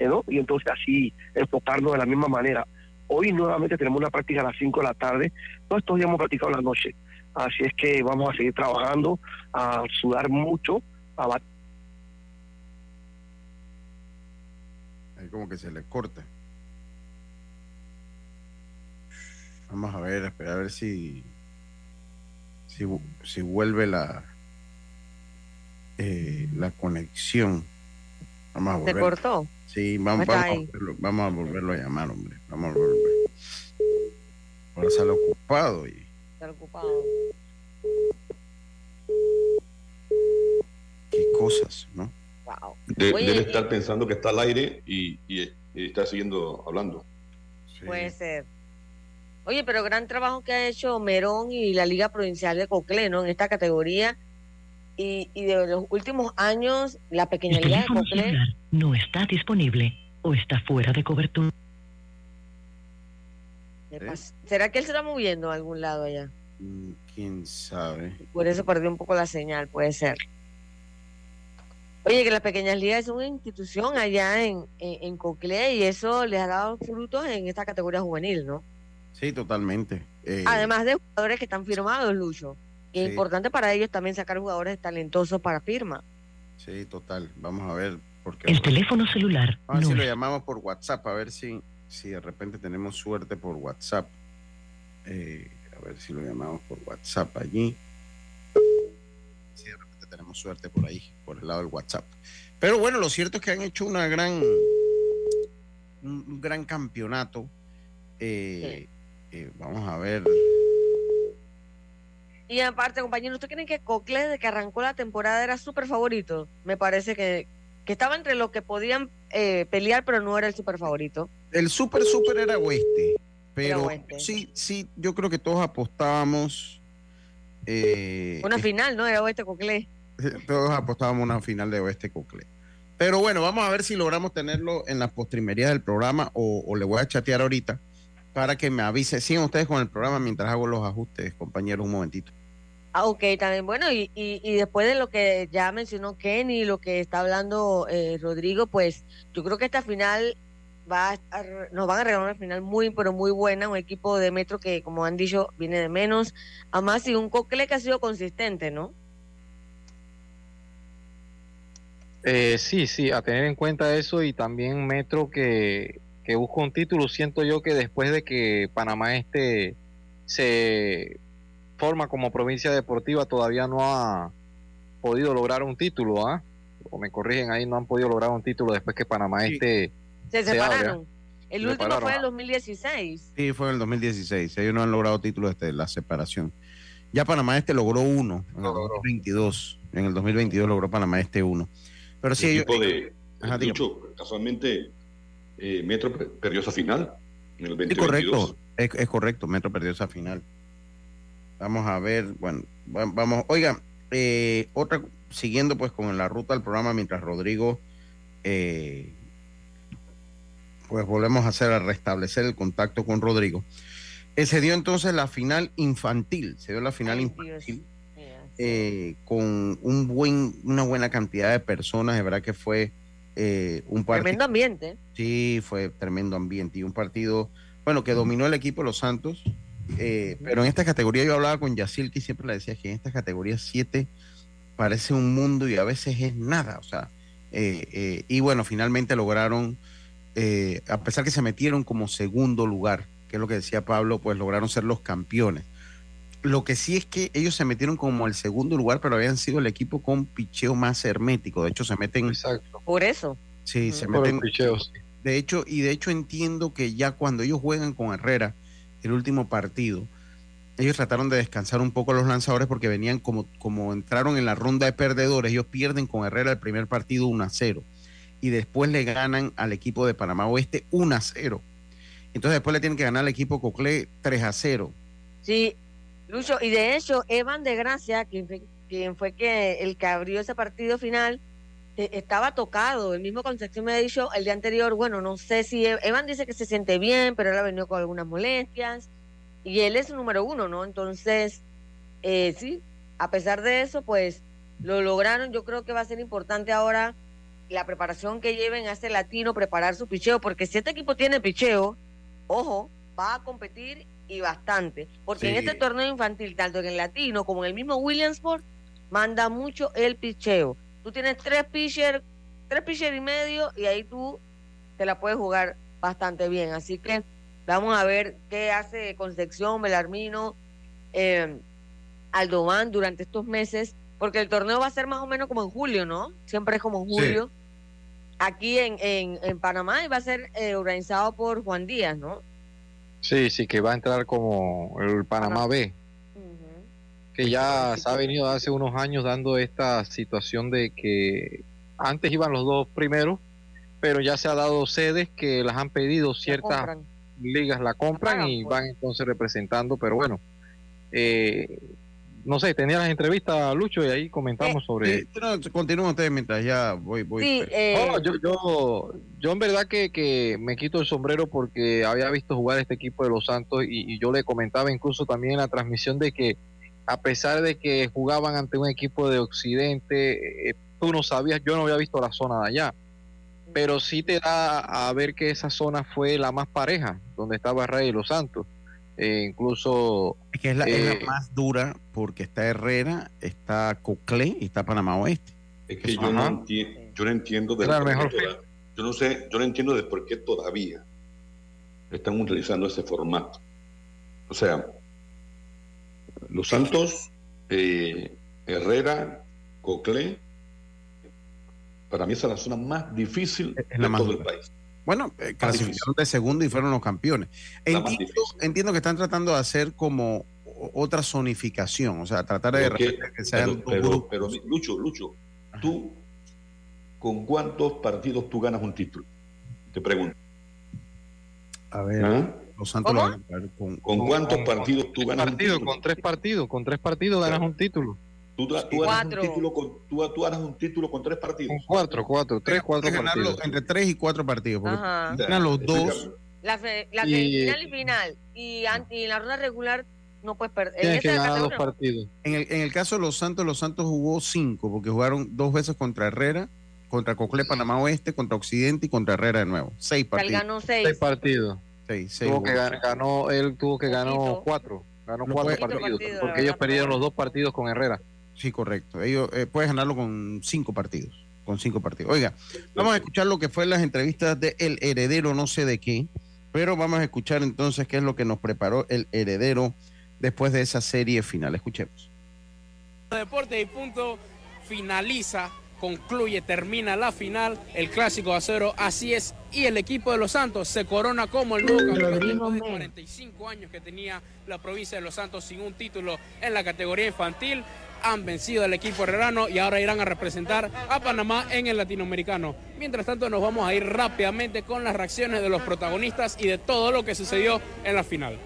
¿no? Y entonces así enfocarnos de la misma manera. Hoy nuevamente tenemos una práctica a las 5 de la tarde, todos estos días hemos practicado en la noche, así es que vamos a seguir trabajando, a sudar mucho, a Ahí como que se le corta. Vamos a ver, espera a ver si si, si vuelve la eh, la conexión. Vamos a volver. ¿Se cortó? Sí, vamos, vamos, a volverlo, vamos, a volverlo, a llamar, hombre. Vamos a volverlo. Ahora sale ocupado. Y... Sale ocupado. Qué cosas, ¿no? Wow. De, Oye, debe estar pensando que está al aire y, y, y está siguiendo hablando. Sí. Puede ser. Oye, pero gran trabajo que ha hecho Merón y la Liga Provincial de Coclé, ¿no? En esta categoría. Y, y, de los últimos años, la pequeña liga de Coclé no está disponible o está fuera de cobertura. ¿Será que él se está moviendo a algún lado allá? Mm, ¿Quién sabe? Por eso perdió un poco la señal, puede ser. Oye, que las pequeñas ligas es una institución allá en, en, en Coclé y eso les ha dado frutos en esta categoría juvenil, ¿no? Sí, totalmente. Eh... Además de jugadores que están firmados, Lucho. Sí. Es importante para ellos también sacar jugadores talentosos para firma. Sí, total. Vamos a ver. Porque el teléfono celular. A ver no si lo llamamos por WhatsApp, a ver si, si de repente tenemos suerte por WhatsApp. Eh, a ver si lo llamamos por WhatsApp allí. Si de repente tenemos suerte por ahí, por el lado del WhatsApp. Pero bueno, lo cierto es que han hecho una gran, un, gran campeonato. Eh, sí. eh, vamos a ver. Y aparte, compañeros, ¿ustedes creen que Cocle, desde que arrancó la temporada, era súper favorito? Me parece que, que estaba entre los que podían eh, pelear, pero no era el súper favorito. El súper, súper era Oeste. Pero oeste. sí, sí, yo creo que todos apostábamos. Eh, una final, ¿no? De Oeste Cocle. Todos apostábamos una final de Oeste Cocle. Pero bueno, vamos a ver si logramos tenerlo en las postrimerías del programa o, o le voy a chatear ahorita para que me avise. Sigan ustedes con el programa mientras hago los ajustes, compañeros, un momentito. Ah, ok, también. Bueno, y, y, y, después de lo que ya mencionó Kenny, lo que está hablando eh, Rodrigo, pues yo creo que esta final va a estar, nos van a regalar una final muy, pero muy buena. Un equipo de Metro que, como han dicho, viene de menos. Además, y un Cocle que ha sido consistente, ¿no? Eh, sí, sí, a tener en cuenta eso y también Metro que, que busca un título. Siento yo que después de que Panamá este se forma como provincia deportiva todavía no ha podido lograr un título, ¿ah? O me corrigen ahí, no han podido lograr un título después que Panamá este se separaron. el último fue en el 2016. Sí, fue en el 2016. Ellos no han logrado título desde la separación. Ya Panamá este logró uno en el 2022. En el 2022 logró Panamá este uno. Pero sí, el de, casualmente, eh, Metro perdió esa final en el 2022. Es correcto, es, correcto, Metro perdió esa final. Vamos a ver, bueno, vamos, oiga, eh, otra, siguiendo pues con la ruta del programa mientras Rodrigo, eh, pues volvemos a hacer, a restablecer el contacto con Rodrigo. se dio entonces la final infantil, se dio la final infantil. Eh, con un buen, una buena cantidad de personas, de verdad que fue eh, un partido. Tremendo ambiente. Sí, fue tremendo ambiente y un partido, bueno, que dominó el equipo de los Santos, eh, pero en esta categoría yo hablaba con Yacil que siempre le decía que en esta categoría 7 parece un mundo y a veces es nada, o sea, y bueno, finalmente lograron, a pesar que se metieron como segundo lugar, que es lo que decía Pablo, pues lograron ser los campeones. Lo que sí es que ellos se metieron como el segundo lugar, pero habían sido el equipo con picheo más hermético. De hecho, se meten. Exacto. Por eso. Sí, se meten. Picheos. De hecho, y de hecho entiendo que ya cuando ellos juegan con Herrera, el último partido, ellos trataron de descansar un poco los lanzadores porque venían como, como entraron en la ronda de perdedores, ellos pierden con Herrera el primer partido 1 a 0 y después le ganan al equipo de Panamá Oeste 1 a 0. Entonces después le tienen que ganar al equipo Coclé 3 a 0. Sí, Lucho, y de hecho, Evan de Gracia, quien fue, quien que el que abrió ese partido final, eh, estaba tocado. El mismo Concepción me ha dicho el día anterior, bueno, no sé si e-, Evan dice que se siente bien, pero él ha venido con algunas molestias. Y él es el número uno, ¿no? Entonces, eh, sí, a pesar de eso, pues lo lograron. Yo creo que va a ser importante ahora la preparación que lleven a este latino, preparar su picheo, porque si este equipo tiene picheo, ojo, va a competir y bastante. Porque en este torneo infantil, tanto en el latino como en el mismo Williamsport, manda mucho el picheo. Tú tienes tres pitchers, tres pitchers y medio, y ahí tú te la puedes jugar bastante bien. Así que vamos a ver qué hace Concepción, Belarmino, eh, durante estos meses, porque el torneo va a ser más o menos como en julio, ¿no? Siempre es como en julio. Aquí en, en, en, Panamá y va a ser eh, organizado por Juan Díaz, ¿no? Sí, sí, que va a entrar como el Panamá B, que ya se ha venido hace unos años dando esta situación de que antes iban los dos primeros, pero ya se ha dado sedes que las han pedido ciertas ligas la compran y pues. van entonces representando, pero bueno, eh, no sé, tenía las entrevistas, Lucho, y ahí comentamos eh, sobre... Sí, continúa usted mientras ya voy... voy sí, eh, yo, yo, yo en verdad que, que, me quito el sombrero porque había visto jugar este equipo de los Santos y, yo le comentaba incluso también en la transmisión de que a pesar de que jugaban ante un equipo de Occidente, eh, tú no sabías, yo no había visto la zona de allá, pero sí te da a ver que esa zona fue la más pareja, donde estaba Rey y los Santos eh, incluso... Es que es la, eh, más dura porque está Herrera, está Coclé y está Panamá Oeste. Es que yo no, yo no, entiendo de yo no sé, yo no entiendo de por qué todavía están utilizando ese formato. O sea, Los Santos, eh, Herrera, Coclé, para mí esa es la zona más difícil de todo el país. Bueno, eh, clasificaron de segundo y fueron los campeones. Entiendo, que están tratando de hacer como otra zonificación, o sea, tratar de que, sean pero, pero, Lucho, Lucho, tú con cuántos partidos tú ganas un título? Te pregunto. A ver, ¿Ah? los Santos con, con, cuántos partidos tú ganas un título? Con tres partidos, con tres partidos ganas un título. Tú, tú, un título con, tú, tú un título con tres partidos. Con cuatro, cuatro, tres, cuatro partidos. Entre tres y cuatro partidos. Ganan los dos. La, la final y final. Y, en la ronda regular no puedes perder. Tienes que ganar dos partidos. En el, en el caso de los Santos, los Santos jugó cinco, porque jugaron dos veces contra Herrera, contra Coclé Panamá Oeste, contra Occidente y contra Herrera de nuevo. Seis partidos. Él ganó seis. Seis partidos. Seis, seis tuvo que ganó, él tuvo que ganar cuatro. Ganó cuatro partidos, porque ellos perdieron los dos partidos con Herrera. Sí, correcto. Ellos eh, puedes ganarlo con cinco partidos. con cinco partidos. Oiga, vamos a escuchar lo que fue las entrevistas de El Heredero, no sé de qué, pero vamos a escuchar entonces qué es lo que nos preparó El Heredero después de esa serie final. Escuchemos. Deporte y punto finaliza concluye, termina la final, el clásico de acero, así es, y el equipo de Los Santos se corona como el nuevo campeón de 45 años que tenía la provincia de Los Santos sin un título en la categoría infantil. Han vencido al equipo herrerano y ahora irán a representar a Panamá en el latinoamericano. Mientras tanto, nos vamos a ir rápidamente con las reacciones de los protagonistas y de todo lo que sucedió en la final.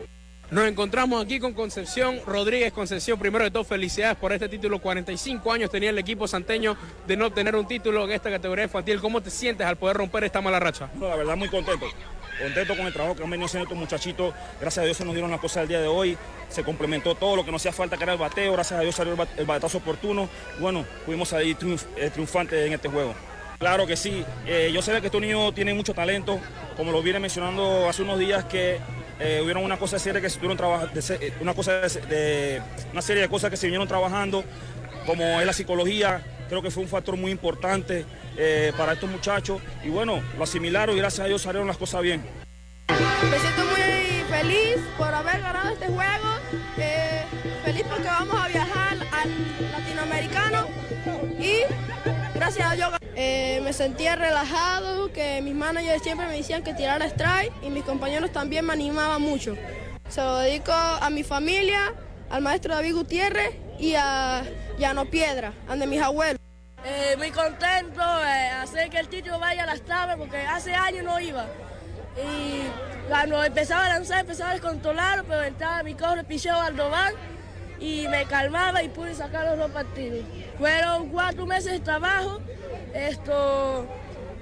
Nos encontramos aquí con Concepción Rodríguez. Concepción, primero de todo, felicidades por este título. 45 años tenía el equipo santeño de no obtener un título en esta categoría infantil. ¿Cómo te sientes al poder romper esta mala racha? la verdad, muy contento. Contento con el trabajo que han venido haciendo estos muchachitos. Gracias a Dios se nos dieron las cosas del día de hoy. Se complementó todo lo que nos hacía falta, que era el bateo. Gracias a Dios salió el batazo oportuno. Bueno, fuimos ahí eh, triunfantes en este juego. Claro que sí. Eh, yo sé que estos niños tienen mucho talento. Como lo viene mencionando hace unos días, que eh, hubieron una cosa que estuvieron trabajando, eh, una cosa de, una serie de cosas que se vinieron trabajando, como es la psicología, creo que fue un factor muy importante eh, para estos muchachos y bueno, lo asimilaron y gracias a Dios salieron las cosas bien. Me siento muy feliz por haber ganado este juego, feliz porque vamos a viajar al latinoamericano y gracias a Dios eh, me sentía relajado, que mis managers siempre me decían que tirara strike y mis compañeros también me animaban mucho. Se lo dedico a mi familia, al maestro David Gutiérrez y a Llano Piedra, de mis abuelos. Eh, muy contento de hacer que el título vaya a las tablas porque hace años no iba. Y cuando empezaba a lanzar, empezaba a descontrolar, pero entraba mi cojo, picheo Aldovan y me calmaba y pude sacar los dos partidos. Fueron cuatro meses de trabajo esto,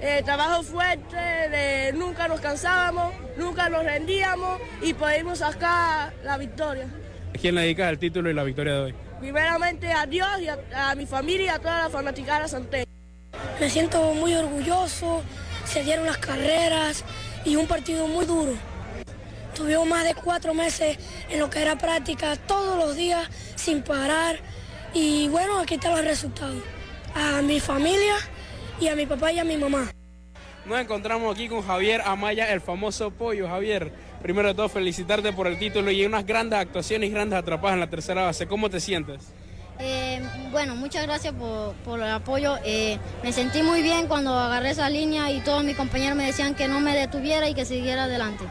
eh, trabajo fuerte, nunca nos cansábamos, nunca nos rendíamos y pudimos sacar la victoria. ¿A quién le dedicas el título y la victoria de hoy? Primeramente a Dios y a, mi familia y a toda la fanaticada Santé. Me siento muy orgulloso, se dieron las carreras y un partido muy duro. Tuvimos más de cuatro meses en lo que era práctica todos los días sin parar y bueno, aquí están los resultados. A mi familia y a mi papá y a mi mamá. Nos encontramos aquí con Javier Amaya, el famoso pollo. Javier, primero de todo felicitarte por el título y unas grandes actuaciones y grandes atrapadas en la tercera base. ¿Cómo te sientes? Eh, bueno, muchas gracias por, el apoyo. Eh, me sentí muy bien cuando agarré esa línea y todos mis compañeros me decían que no me detuviera y que siguiera adelante.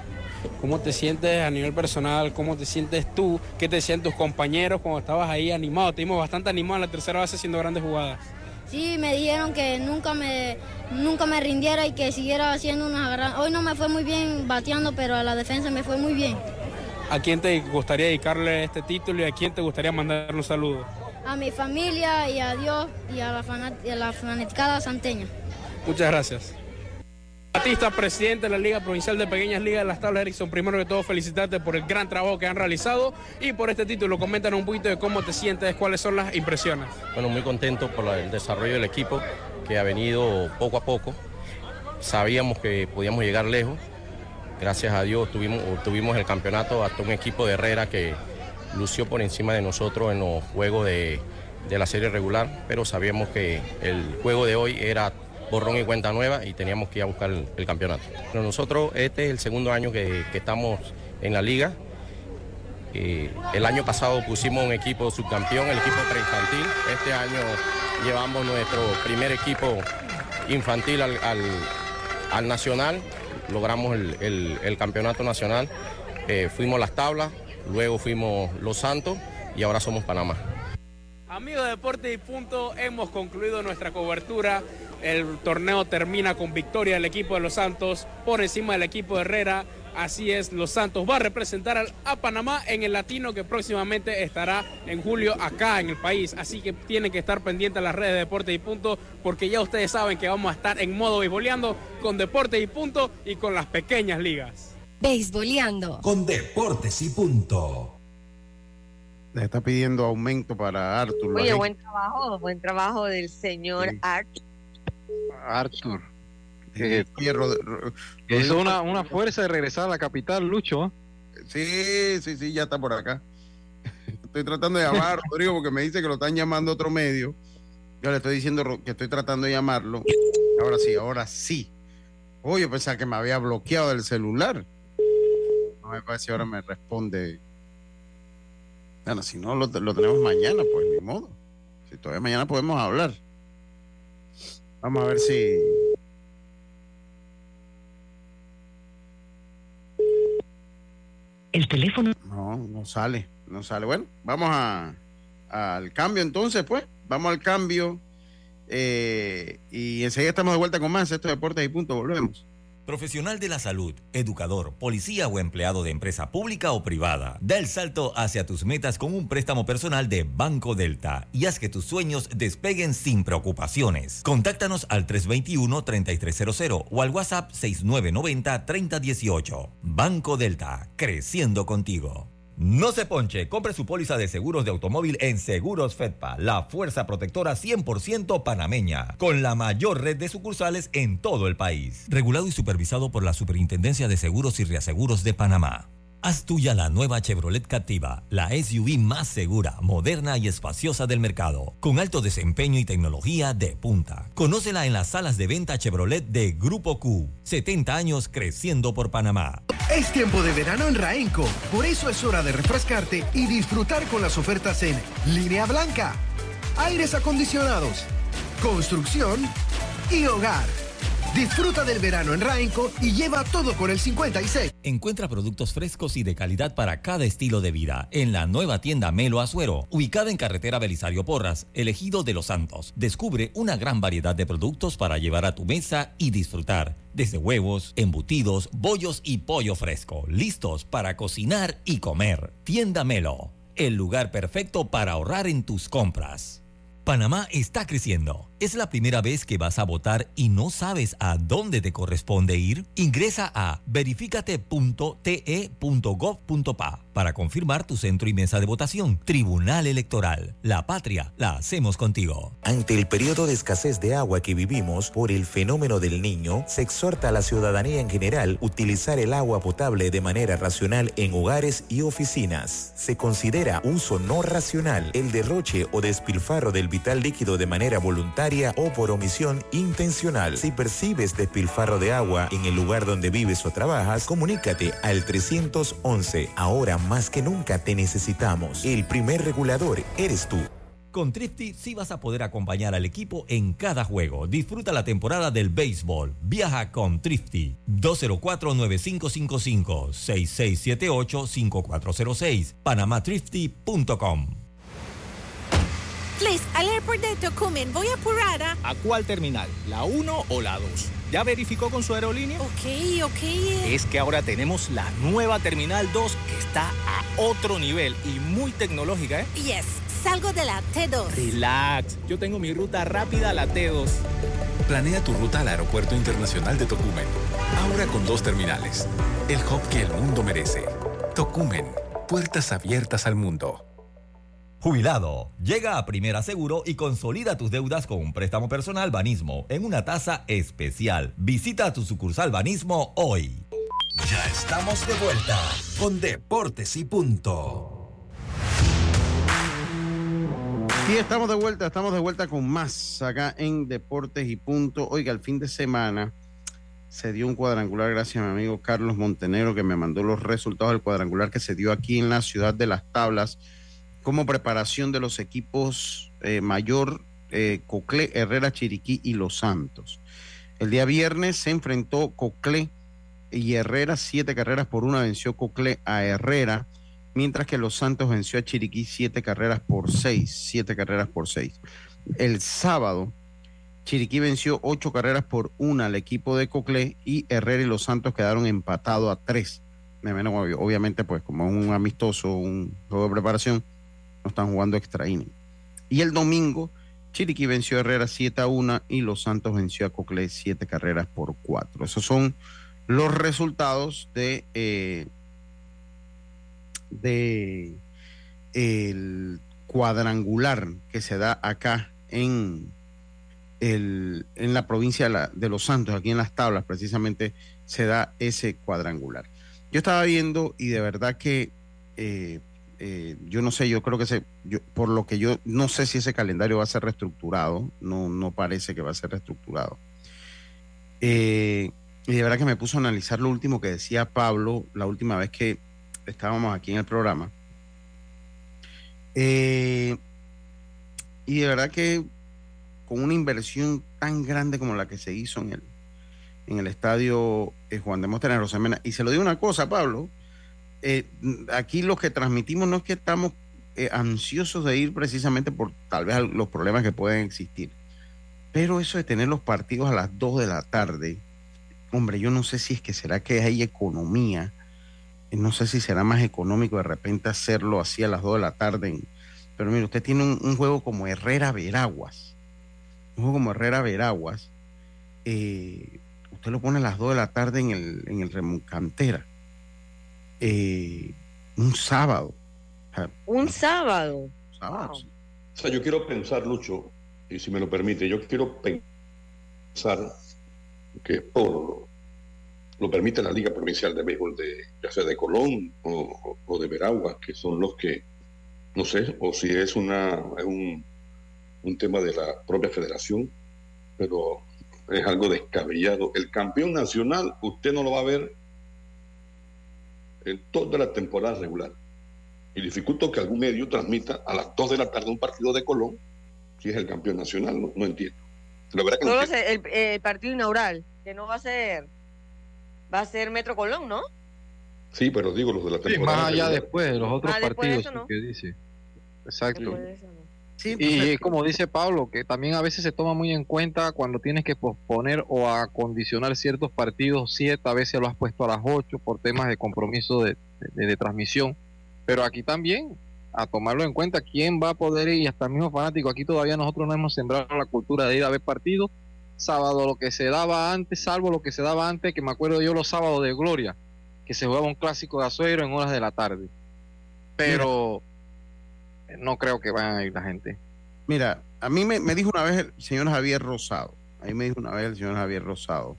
¿Cómo te sientes a nivel personal? ¿Cómo te sientes tú? ¿Qué te sienten tus compañeros cuando estabas ahí animado? Te vimos bastante animado en la tercera base haciendo grandes jugadas. Sí, me dijeron que nunca me, nunca me rindiera y que siguiera haciendo unas agarradas. Hoy no me fue muy bien bateando, pero a la defensa me fue muy bien. ¿A quién te gustaría dedicarle este título y a quién te gustaría mandar un saludo? A mi familia y a Dios y a la, y a la fanaticada santeña. Muchas gracias. Batista, presidente de la Liga Provincial de Pequeñas Ligas de las Tablas Erickson, primero que todo felicitarte por el gran trabajo que han realizado y por este título. Coméntanos un poquito de cómo te sientes, cuáles son las impresiones. Bueno, muy contento por el desarrollo del equipo que ha venido poco a poco. Sabíamos que podíamos llegar lejos. Gracias a Dios tuvimos, el campeonato hasta un equipo de Herrera que lució por encima de nosotros en los juegos de la serie regular, pero sabíamos que el juego de hoy era borrón y cuenta nueva y teníamos que ir a buscar el, campeonato. Pero nosotros este es el segundo año que, estamos en la liga. Eh, el año pasado pusimos un equipo subcampeón, el equipo preinfantil. Este año llevamos nuestro primer equipo infantil al, nacional. Logramos el, campeonato nacional. Eh, fuimos las tablas, luego fuimos Los Santos y ahora somos Panamá. Amigos de Deporte y Punto, hemos concluido nuestra cobertura el torneo termina con victoria del equipo de Los Santos por encima del equipo de Herrera. Así es, Los Santos va a representar a Panamá en el latino que próximamente estará en julio acá en el país. Así que tienen que estar pendientes a las redes de Deporte y Punto porque ya ustedes saben que vamos a estar en modo beisboleando con Deporte y Punto y con las pequeñas ligas. Beisboleando. Con Deportes y Punto. Le está pidiendo aumento para Arthur. Oye, buen trabajo, buen trabajo del señor Arthur. Arthur. Eh, es una, una fuerza de regresar a la capital, Lucho. Sí, sí, sí, ya está por acá. Estoy tratando de llamar a Rodrigo porque me dice que lo están llamando otro medio. Yo le estoy diciendo que estoy tratando de llamarlo. Ahora sí, ahora sí. Oye, yo pensaba que me había bloqueado el celular. No me parece ahora me responde. Bueno, si no lo, lo tenemos mañana, pues ni modo. Si todavía mañana podemos hablar. Vamos a ver si. El teléfono. No, no sale, no sale. Bueno, vamos a, al cambio entonces, pues. Vamos al cambio. Eh, y enseguida estamos de vuelta con más. Estos deportes y punto. Volvemos. Profesional de la salud, educador, policía o empleado de empresa pública o privada. Da el salto hacia tus metas con un préstamo personal de Banco Delta y haz que tus sueños despeguen sin preocupaciones. Contáctanos al 321-3300 o al WhatsApp 6990-3018. Banco Delta, creciendo contigo. No se ponche, compre su póliza de seguros de automóvil en Seguros Fedpa, la fuerza protectora 100% panameña, con la mayor red de sucursales en todo el país. Regulado y supervisado por la Superintendencia de Seguros y Reaseguros de Panamá. Haz tuya la nueva Chevrolet Captiva, la SUV más segura, moderna y espaciosa del mercado, con alto desempeño y tecnología de punta. Conócela en las salas de venta Chevrolet de Grupo Q. 70 años creciendo por Panamá. Es tiempo de verano en Raenco, por eso es hora de refrescarte y disfrutar con las ofertas en línea blanca, aires acondicionados, construcción y hogar. Disfruta del verano en Rainco y lleva todo con el 56. Encuentra productos frescos y de calidad para cada estilo de vida en la nueva tienda Melo Azuero, ubicada en carretera Belisario Porras, elegido de Los Santos. Descubre una gran variedad de productos para llevar a tu mesa y disfrutar, desde huevos, embutidos, bollos y pollo fresco, listos para cocinar y comer. Tienda Melo, el lugar perfecto para ahorrar en tus compras. Panamá está creciendo. ¿Es la primera vez que vas a votar y no sabes a dónde te corresponde ir? Ingresa a verificate.te.gov.pa para confirmar tu centro y mesa de votación. Tribunal Electoral. La patria la hacemos contigo. Ante el periodo de escasez de agua que vivimos por el fenómeno del niño, se exhorta a la ciudadanía en general utilizar el agua potable de manera racional en hogares y oficinas. Se considera uso no racional el derroche o despilfarro del vital líquido de manera voluntaria o por omisión intencional. Si percibes despilfarro de agua en el lugar donde vives o trabajas, comunícate al 311. Ahora más que nunca te necesitamos. El primer regulador eres tú. Con Trifty sí vas a poder acompañar al equipo en cada juego. Disfruta la temporada del béisbol. Viaja con Trifty. 204-955-6678-5406. panamatrifty.com. Please, al airport de Tocumen, voy apurada. ¿A cuál terminal? ¿La 1 o la 2? ¿Ya verificó con su aerolínea? Ok, ok. Es que ahora tenemos la nueva Terminal 2 que está a otro nivel y muy tecnológica, ¿eh? Yes, salgo de la T2. Relax, yo tengo mi ruta rápida a la T2. Planea tu ruta al Aeropuerto Internacional de Tocumen. Ahora con dos terminales. El hub que el mundo merece. Tocumen, puertas abiertas al mundo. Jubilado, llega a Primera Seguro y consolida tus deudas con un préstamo personal Banismo en una tasa especial. Visita tu sucursal Banismo hoy. Ya estamos de vuelta con Deportes y Punto. Y estamos de vuelta, estamos de vuelta con más acá en Deportes y Punto. Oiga, el fin de semana se dio un cuadrangular gracias a mi amigo Carlos Montenegro que me mandó los resultados del cuadrangular que se dio aquí en la ciudad de Las Tablas como preparación de los equipos eh, mayor, eh, Herrera, Chiriquí y Los Santos. El día viernes se enfrentó Coclé y Herrera, siete carreras por una, venció Coclé a Herrera, mientras que Los Santos venció a Chiriquí siete carreras por seis, siete carreras por seis. El sábado, Chiriquí venció ocho carreras por una al equipo de Coclé y Herrera y Los Santos quedaron empatados a tres. Obviamente, pues como un amistoso, un juego de preparación, no están jugando extra inning. Y el domingo, Chiriquí venció a Herrera 7 a 1 y Los Santos venció a Coclé 7 carreras por 4. Esos son los resultados de, eh, de el cuadrangular que se da acá en, el, en la provincia de, Los Santos, aquí en las tablas precisamente se da ese cuadrangular. Yo estaba viendo y de verdad que eh, Eh, yo no sé, yo creo que se, yo, por lo que yo no sé si ese calendario va a ser reestructurado, no, no parece que va a ser reestructurado. Eh, y de verdad que me puso a analizar lo último que decía Pablo la última vez que estábamos aquí en el programa. Eh, y de verdad que con una inversión tan grande como la que se hizo en el, en el estadio Juan de Móstoles en Rosamena, y se lo digo una cosa, Pablo, eh, aquí lo que transmitimos no es que estamos eh, ansiosos de ir precisamente por tal vez los problemas que pueden existir, pero eso de tener los partidos a las 2 de la tarde, hombre, yo no sé si es que será que hay economía, no sé si será más económico de repente hacerlo así a las 2 de la tarde, pero mire, usted tiene un, juego como Herrera Veraguas, un juego como Herrera Veraguas, eh, usted lo pone a las 2 de la tarde en el, en el Remucantera eh, un sábado. Un sábado. O sea, yo quiero pensar, Lucho, y si me lo permite, yo quiero pensar que por lo permite la Liga Provincial de Béisbol de, ya sea de Colón o, de Veragua, que son los que, no sé, o si es una es un, un tema de la propia federación, pero es algo descabellado. El campeón nacional, usted no lo va a ver en toda la temporada regular. Y dificulto que algún medio transmita a las 2 de la tarde un partido de Colón, si es el campeón nacional, no, entiendo. no, va a ser el, partido inaugural, que no va a ser, va a ser Metro Colón, ¿no? Sí, pero digo los de la temporada. más allá después, los otros partidos que dice. Exacto y como dice Pablo, que también a veces se toma muy en cuenta cuando tienes que posponer o acondicionar ciertos partidos, siete, a veces lo has puesto a las ocho por temas de compromiso de, transmisión. Pero aquí también, a tomarlo en cuenta, quién va a poder ir, y hasta el mismo fanático, aquí todavía nosotros no hemos sembrado la cultura de ir a ver partidos. Sábado lo que se daba antes, salvo lo que se daba antes, que me acuerdo yo los sábados de Gloria, que se jugaba un clásico de Azuero en horas de la tarde. Pero no creo que vayan a ir la gente. Mira, a mí me, dijo una vez el señor Javier Rosado, a mí me dijo una vez el señor Javier Rosado,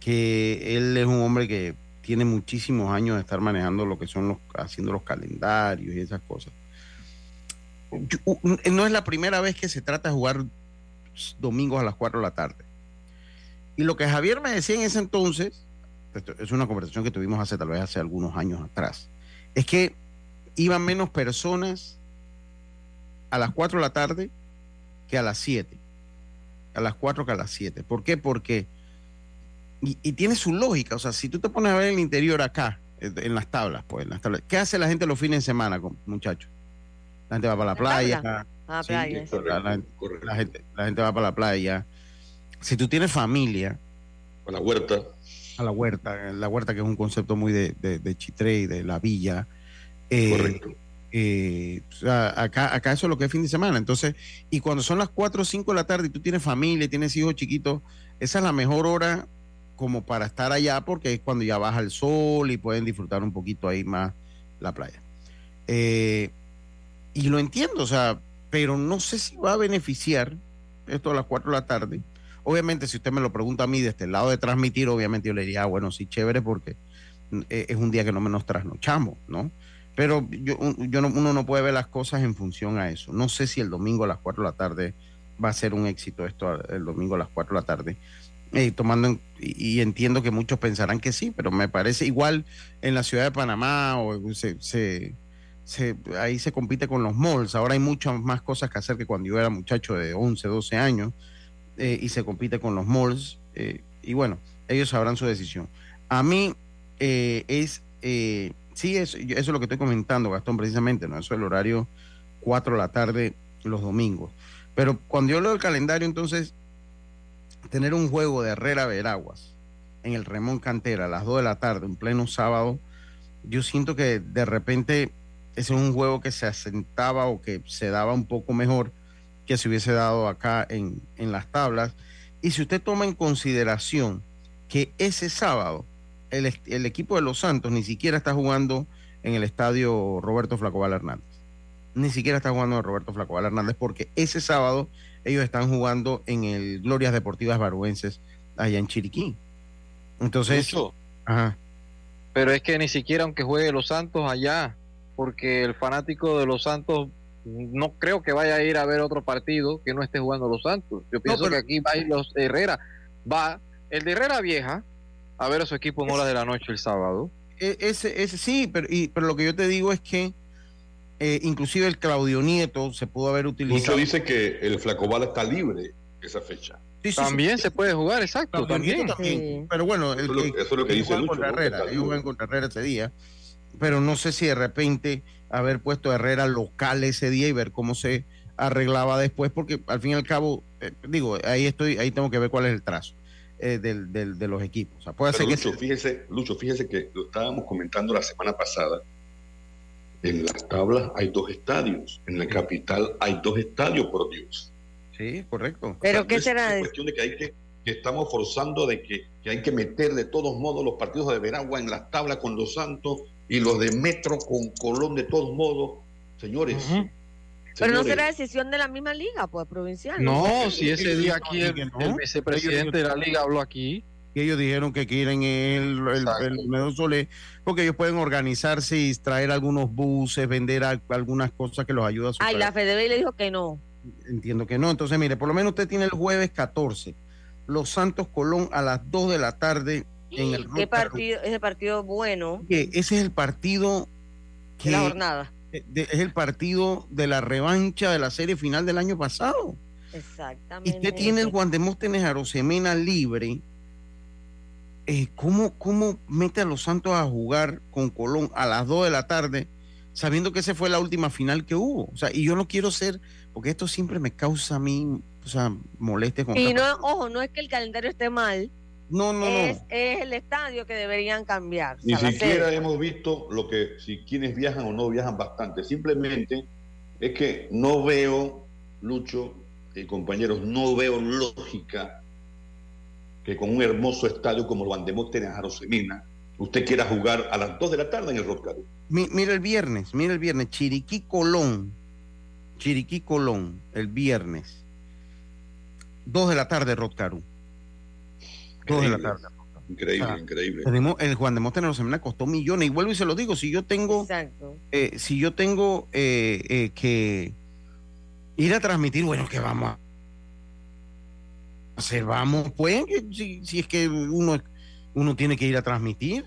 que él es un hombre que tiene muchísimos años de estar manejando lo que son los, haciendo los calendarios y esas cosas. no es la primera vez que se trata de jugar domingos a las 4 de la tarde. Y lo que Javier me decía en ese entonces, es una conversación que tuvimos hace tal vez hace algunos años atrás, es que iban menos personas a las 4 de la tarde que a las 7. A las 4 que a las 7. ¿Por qué? Porque, y, tiene su lógica, o sea, si tú te pones a ver el interior acá, en las tablas, pues, en las tablas, ¿qué hace la gente los fines de semana, muchachos? La gente va para la playa. la, gente, la gente va para la playa. Si tú tienes familia. A la huerta. A la huerta, la huerta que es un concepto muy de, de, Chitré y de la villa. Eh, Correcto eh, acá, eso es lo que es fin de semana. Entonces, y cuando son las 4 o 5 de la tarde y tú tienes familia, tienes hijos chiquitos, esa es la mejor hora como para estar allá porque es cuando ya baja el sol y pueden disfrutar un poquito ahí más la playa. Eh, y lo entiendo, o sea, pero no sé si va a beneficiar esto a las 4 de la tarde. Obviamente, si usted me lo pregunta a mí desde el lado de transmitir, obviamente yo le diría, ah, bueno, sí, chévere, porque eh, es un día que no menos trasnochamos, ¿no? Pero yo, yo no, uno no puede ver las cosas en función a eso. No sé si el domingo a las 4 de la tarde va a ser un éxito esto el domingo a las 4 de la tarde. Eh, tomando y, entiendo que muchos pensarán que sí, pero me parece igual en la ciudad de Panamá o se, se, ahí se compite con los malls. Ahora hay muchas más cosas que hacer que cuando yo era muchacho de 11, 12 años eh, y se compite con los malls. Eh, y bueno, ellos sabrán su decisión. A mí es Sí, eso, eso es lo que estoy comentando, Gastón, precisamente, ¿no? Eso es el horario 4 de la tarde los domingos. Pero cuando yo leo el calendario, entonces, tener un juego de Herrera Veraguas en el Remón Cantera a las 2 de la tarde, en pleno sábado, yo siento que de repente ese es un juego que se asentaba o que se daba un poco mejor que se hubiese dado acá en, en las tablas. Y si usted toma en consideración que ese sábado el, equipo de los Santos ni siquiera está jugando en el estadio Roberto Flacobal Hernández. Ni siquiera está jugando en Roberto Flacobal Hernández porque ese sábado ellos están jugando en el Glorias Deportivas Baruenses allá en Chiriquí. Entonces, ajá. Pero es que ni siquiera aunque juegue los Santos allá, porque el fanático de los Santos no creo que vaya a ir a ver otro partido que no esté jugando los Santos. Yo pienso que aquí va a ir los Herrera. Va el de Herrera Vieja a ver a su equipo en horas de la noche el sábado. E, ese, ese sí, pero, y, pero lo que yo te digo es que eh, inclusive el Claudio Nieto se pudo haber utilizado. Mucho dice que el Flacobal está libre esa fecha. también se puede jugar, exacto. También. Pero bueno, eso, es lo que dice Lucho. Contra Herrera, ellos juegan contra Herrera ese día. Pero no sé si de repente haber puesto a Herrera local ese día y ver cómo se arreglaba después, porque al fin y al cabo, eh, digo, ahí estoy, ahí tengo que ver cuál es el trazo. Eh, del, del, de los equipos. O sea, puede ser Lucho, fíjese, Lucho, fíjese que lo estábamos comentando la semana pasada. En las tablas hay dos estadios, en la capital hay dos estadios, por Dios. Sí, correcto. Pero ¿qué será? Es cuestión de que hay que, que estamos forzando de que, que, hay que meter de todos modos los partidos de Veragua en las tablas con los Santos y los de Metro con Colón de todos modos. Señores, pero no será decisión de la misma liga, pues provincial. No, si ese día aquí el, vicepresidente de la liga habló aquí. Y ellos dijeron que quieren el, el, el Solé, porque ellos pueden organizarse y traer algunos buses, vender algunas cosas que los ayuda a su Ay, la FEDEB le dijo que no. Entiendo que no. Entonces, mire, por lo menos usted tiene el jueves 14, Los Santos Colón a las 2 de la tarde en el ¿Qué partido? Ese partido bueno. Que ese es el partido que. la jornada es el partido de la revancha de la serie final del año pasado. Exactamente. Y usted tiene el Juan Demóstenes Arosemena libre. Eh, ¿cómo, ¿Cómo mete a los Santos a jugar con Colón a las 2 de la tarde, sabiendo que esa fue la última final que hubo? O sea, y yo no quiero ser, porque esto siempre me causa a mí, o sea, molestia. y no, ojo, no es que el calendario esté mal, no, no, es, Es el estadio que deberían cambiar. Ni siquiera hemos visto lo que, si quienes viajan o no viajan bastante. Simplemente es que no veo, Lucho y compañeros, no veo lógica que con un hermoso estadio como el Bandemóstenes Arosemina, usted quiera jugar a las 2 de la tarde en el Roscaro. mira el viernes, mira el viernes, Chiriquí Colón, Chiriquí Colón, el viernes, 2 de la tarde Roscaro. Increíble, increíble. El Juan de Móstenes Semana costó millones. Y vuelvo y se lo digo, si yo tengo, eh, si yo tengo eh, eh, que ir a transmitir, bueno, que vamos a hacer, vamos, pues, si, si es que uno, uno tiene que ir a transmitir,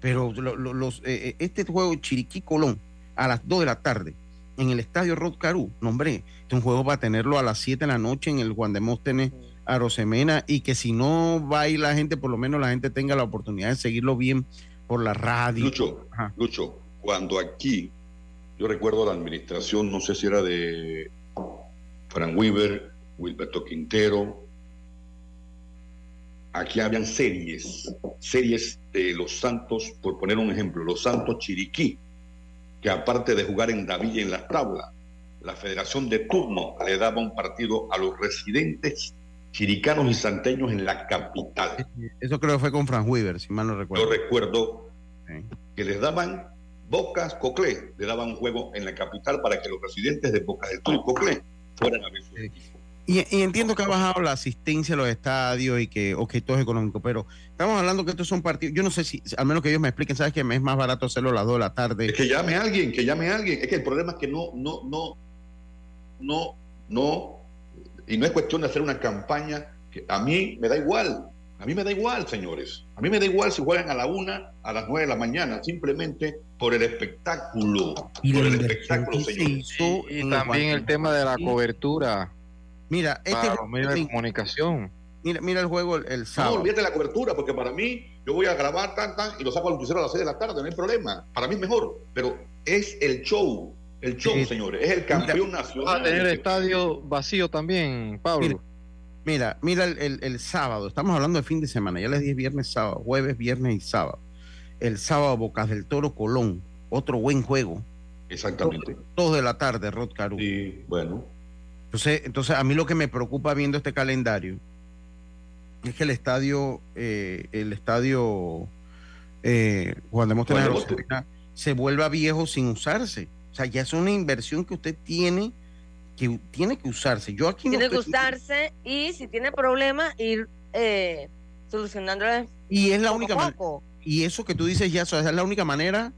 pero los, este juego Chiriquí Colón a las 2 de la tarde en el estadio Rod Caru, nombre, este es un juego para tenerlo a las 7 de la noche en el Juan de Móstenes a Rosemena y que si no va a ir la gente, por lo menos la gente tenga la oportunidad de seguirlo bien por la radio. Lucho, Lucho, cuando aquí, yo recuerdo la administración, no sé si era de Frank Weaver, Wilberto Quintero, aquí habían series, series de los Santos, por poner un ejemplo, los Santos Chiriquí, que aparte de jugar en Davilla en las tablas, la federación de turno le daba un partido a los residentes chiricanos y santeños en la capital. Eso creo que fue con Frank Weaver, si mal no recuerdo. Yo recuerdo que les daban Bocas, Coclé, le daban juego en la capital para que los residentes de Bocas del y Coclé fueran a ver su y, y, entiendo que ha bajado la asistencia a los estadios y que, ok, todo es económico, pero estamos hablando que estos son partidos, yo no sé si, al menos que ellos me expliquen, ¿sabes que me es más barato hacerlo a las 2 de la tarde? Es que llame a alguien, que llame a alguien. Es que el problema es que no, no, no, no, no y no es cuestión de hacer una campaña que a mí me da igual. A mí me da igual, señores. A mí me da igual si juegan a la una, a las nueve de la mañana, simplemente por el espectáculo. Y por el espectáculo, señor. Y, también el tema de la cobertura. Mira, este para los de comunicación. Mira, mira el juego el, sábado. No olvídate la cobertura, porque para mí, yo voy a grabar tan, tan, y lo saco al crucero a las seis de la tarde, no hay problema. Para mí es mejor. Pero es el show el show, señores, es el campeón nacional. Va a tener el estadio vacío también, Pablo. Mira, mira, el, sábado, estamos hablando de fin de semana, ya les dije viernes, sábado, jueves, viernes y sábado. El sábado, Bocas del Toro Colón, otro buen juego. Exactamente. Dos, de la tarde, Rod Caru. Sí, bueno. Entonces, entonces, a mí lo que me preocupa viendo este calendario es que el estadio, eh, el estadio eh, Juan de Móstoles se vuelva viejo sin usarse. O sea, ya es una inversión que usted tiene que tiene que usarse. Yo aquí tiene no que usarse y si tiene problemas ir eh, solucionándolo. Y es la única manera. Y eso que tú dices ya, es la única manera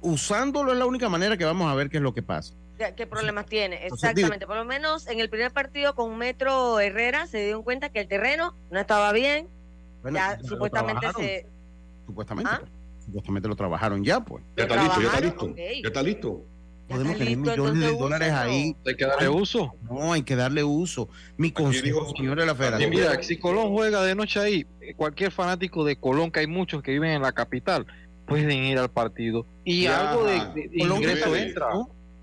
usándolo es la única manera que vamos a ver qué es lo que pasa. ¿Qué problemas tiene? Exactamente. Por lo menos en el primer partido con Metro Herrera se dieron cuenta que el terreno no estaba bien. ya, supuestamente se. Supuestamente. ¿Ah? Pues, supuestamente lo trabajaron ya, pues. Ya está listo, ya está listo. Ya está listo. Podemos tener millones de dólares ahí. Hay que darle uso. No, hay que darle uso. Mi consejo, señor de la federación. Mira, si Colón juega de noche ahí, cualquier fanático de Colón, que hay muchos que viven en la capital, pueden ir al partido. Y algo de, ingreso entra.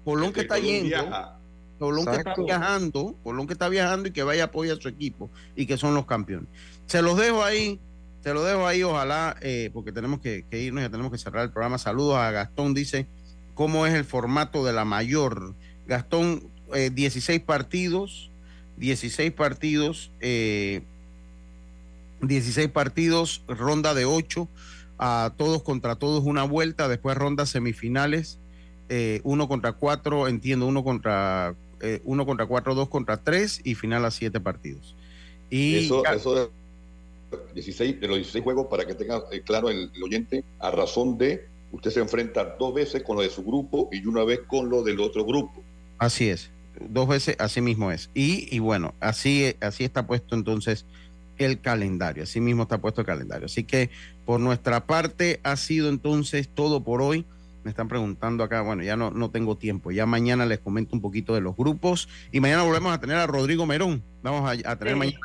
Colón que está yendo. Colón que está viajando, Colón que está viajando y que vaya a apoyar a su equipo y que son los campeones. Se los dejo ahí, se los dejo ahí, ojalá, eh, porque tenemos que, irnos, ya tenemos que cerrar el programa. Saludos a Gastón, dice, ¿cómo es el formato de la mayor? Gastón, 16 eh, partidos, 16 partidos, 16 eh, partidos, ronda de 8, a todos contra todos una vuelta, después rondas semifinales, eh, uno contra cuatro, entiendo, uno contra eh, uno contra cuatro, dos contra tres y final a siete partidos. Y eso, eso de, 16, de los 16 juegos, para que tenga eh, claro el, oyente, a razón de usted se enfrenta dos veces con lo de su grupo y una vez con lo del otro grupo. Así es, dos veces, así mismo es. Y, y bueno, así, así está puesto entonces el calendario, así mismo está puesto el calendario. Así que por nuestra parte ha sido entonces todo por hoy me están preguntando acá, bueno, ya no, no tengo tiempo, ya mañana les comento un poquito de los grupos y mañana volvemos a tener a Rodrigo Merón, vamos a, tener mañana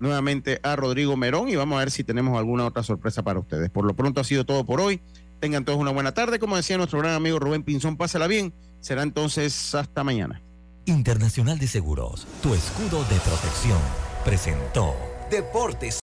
nuevamente a Rodrigo Merón y vamos a ver si tenemos alguna otra sorpresa para ustedes. Por lo pronto ha sido todo por hoy, tengan todos una buena tarde, como decía nuestro gran amigo Rubén Pinzón, pásala bien, será entonces hasta mañana. Internacional de Seguros, tu escudo de protección, presentó Deportes.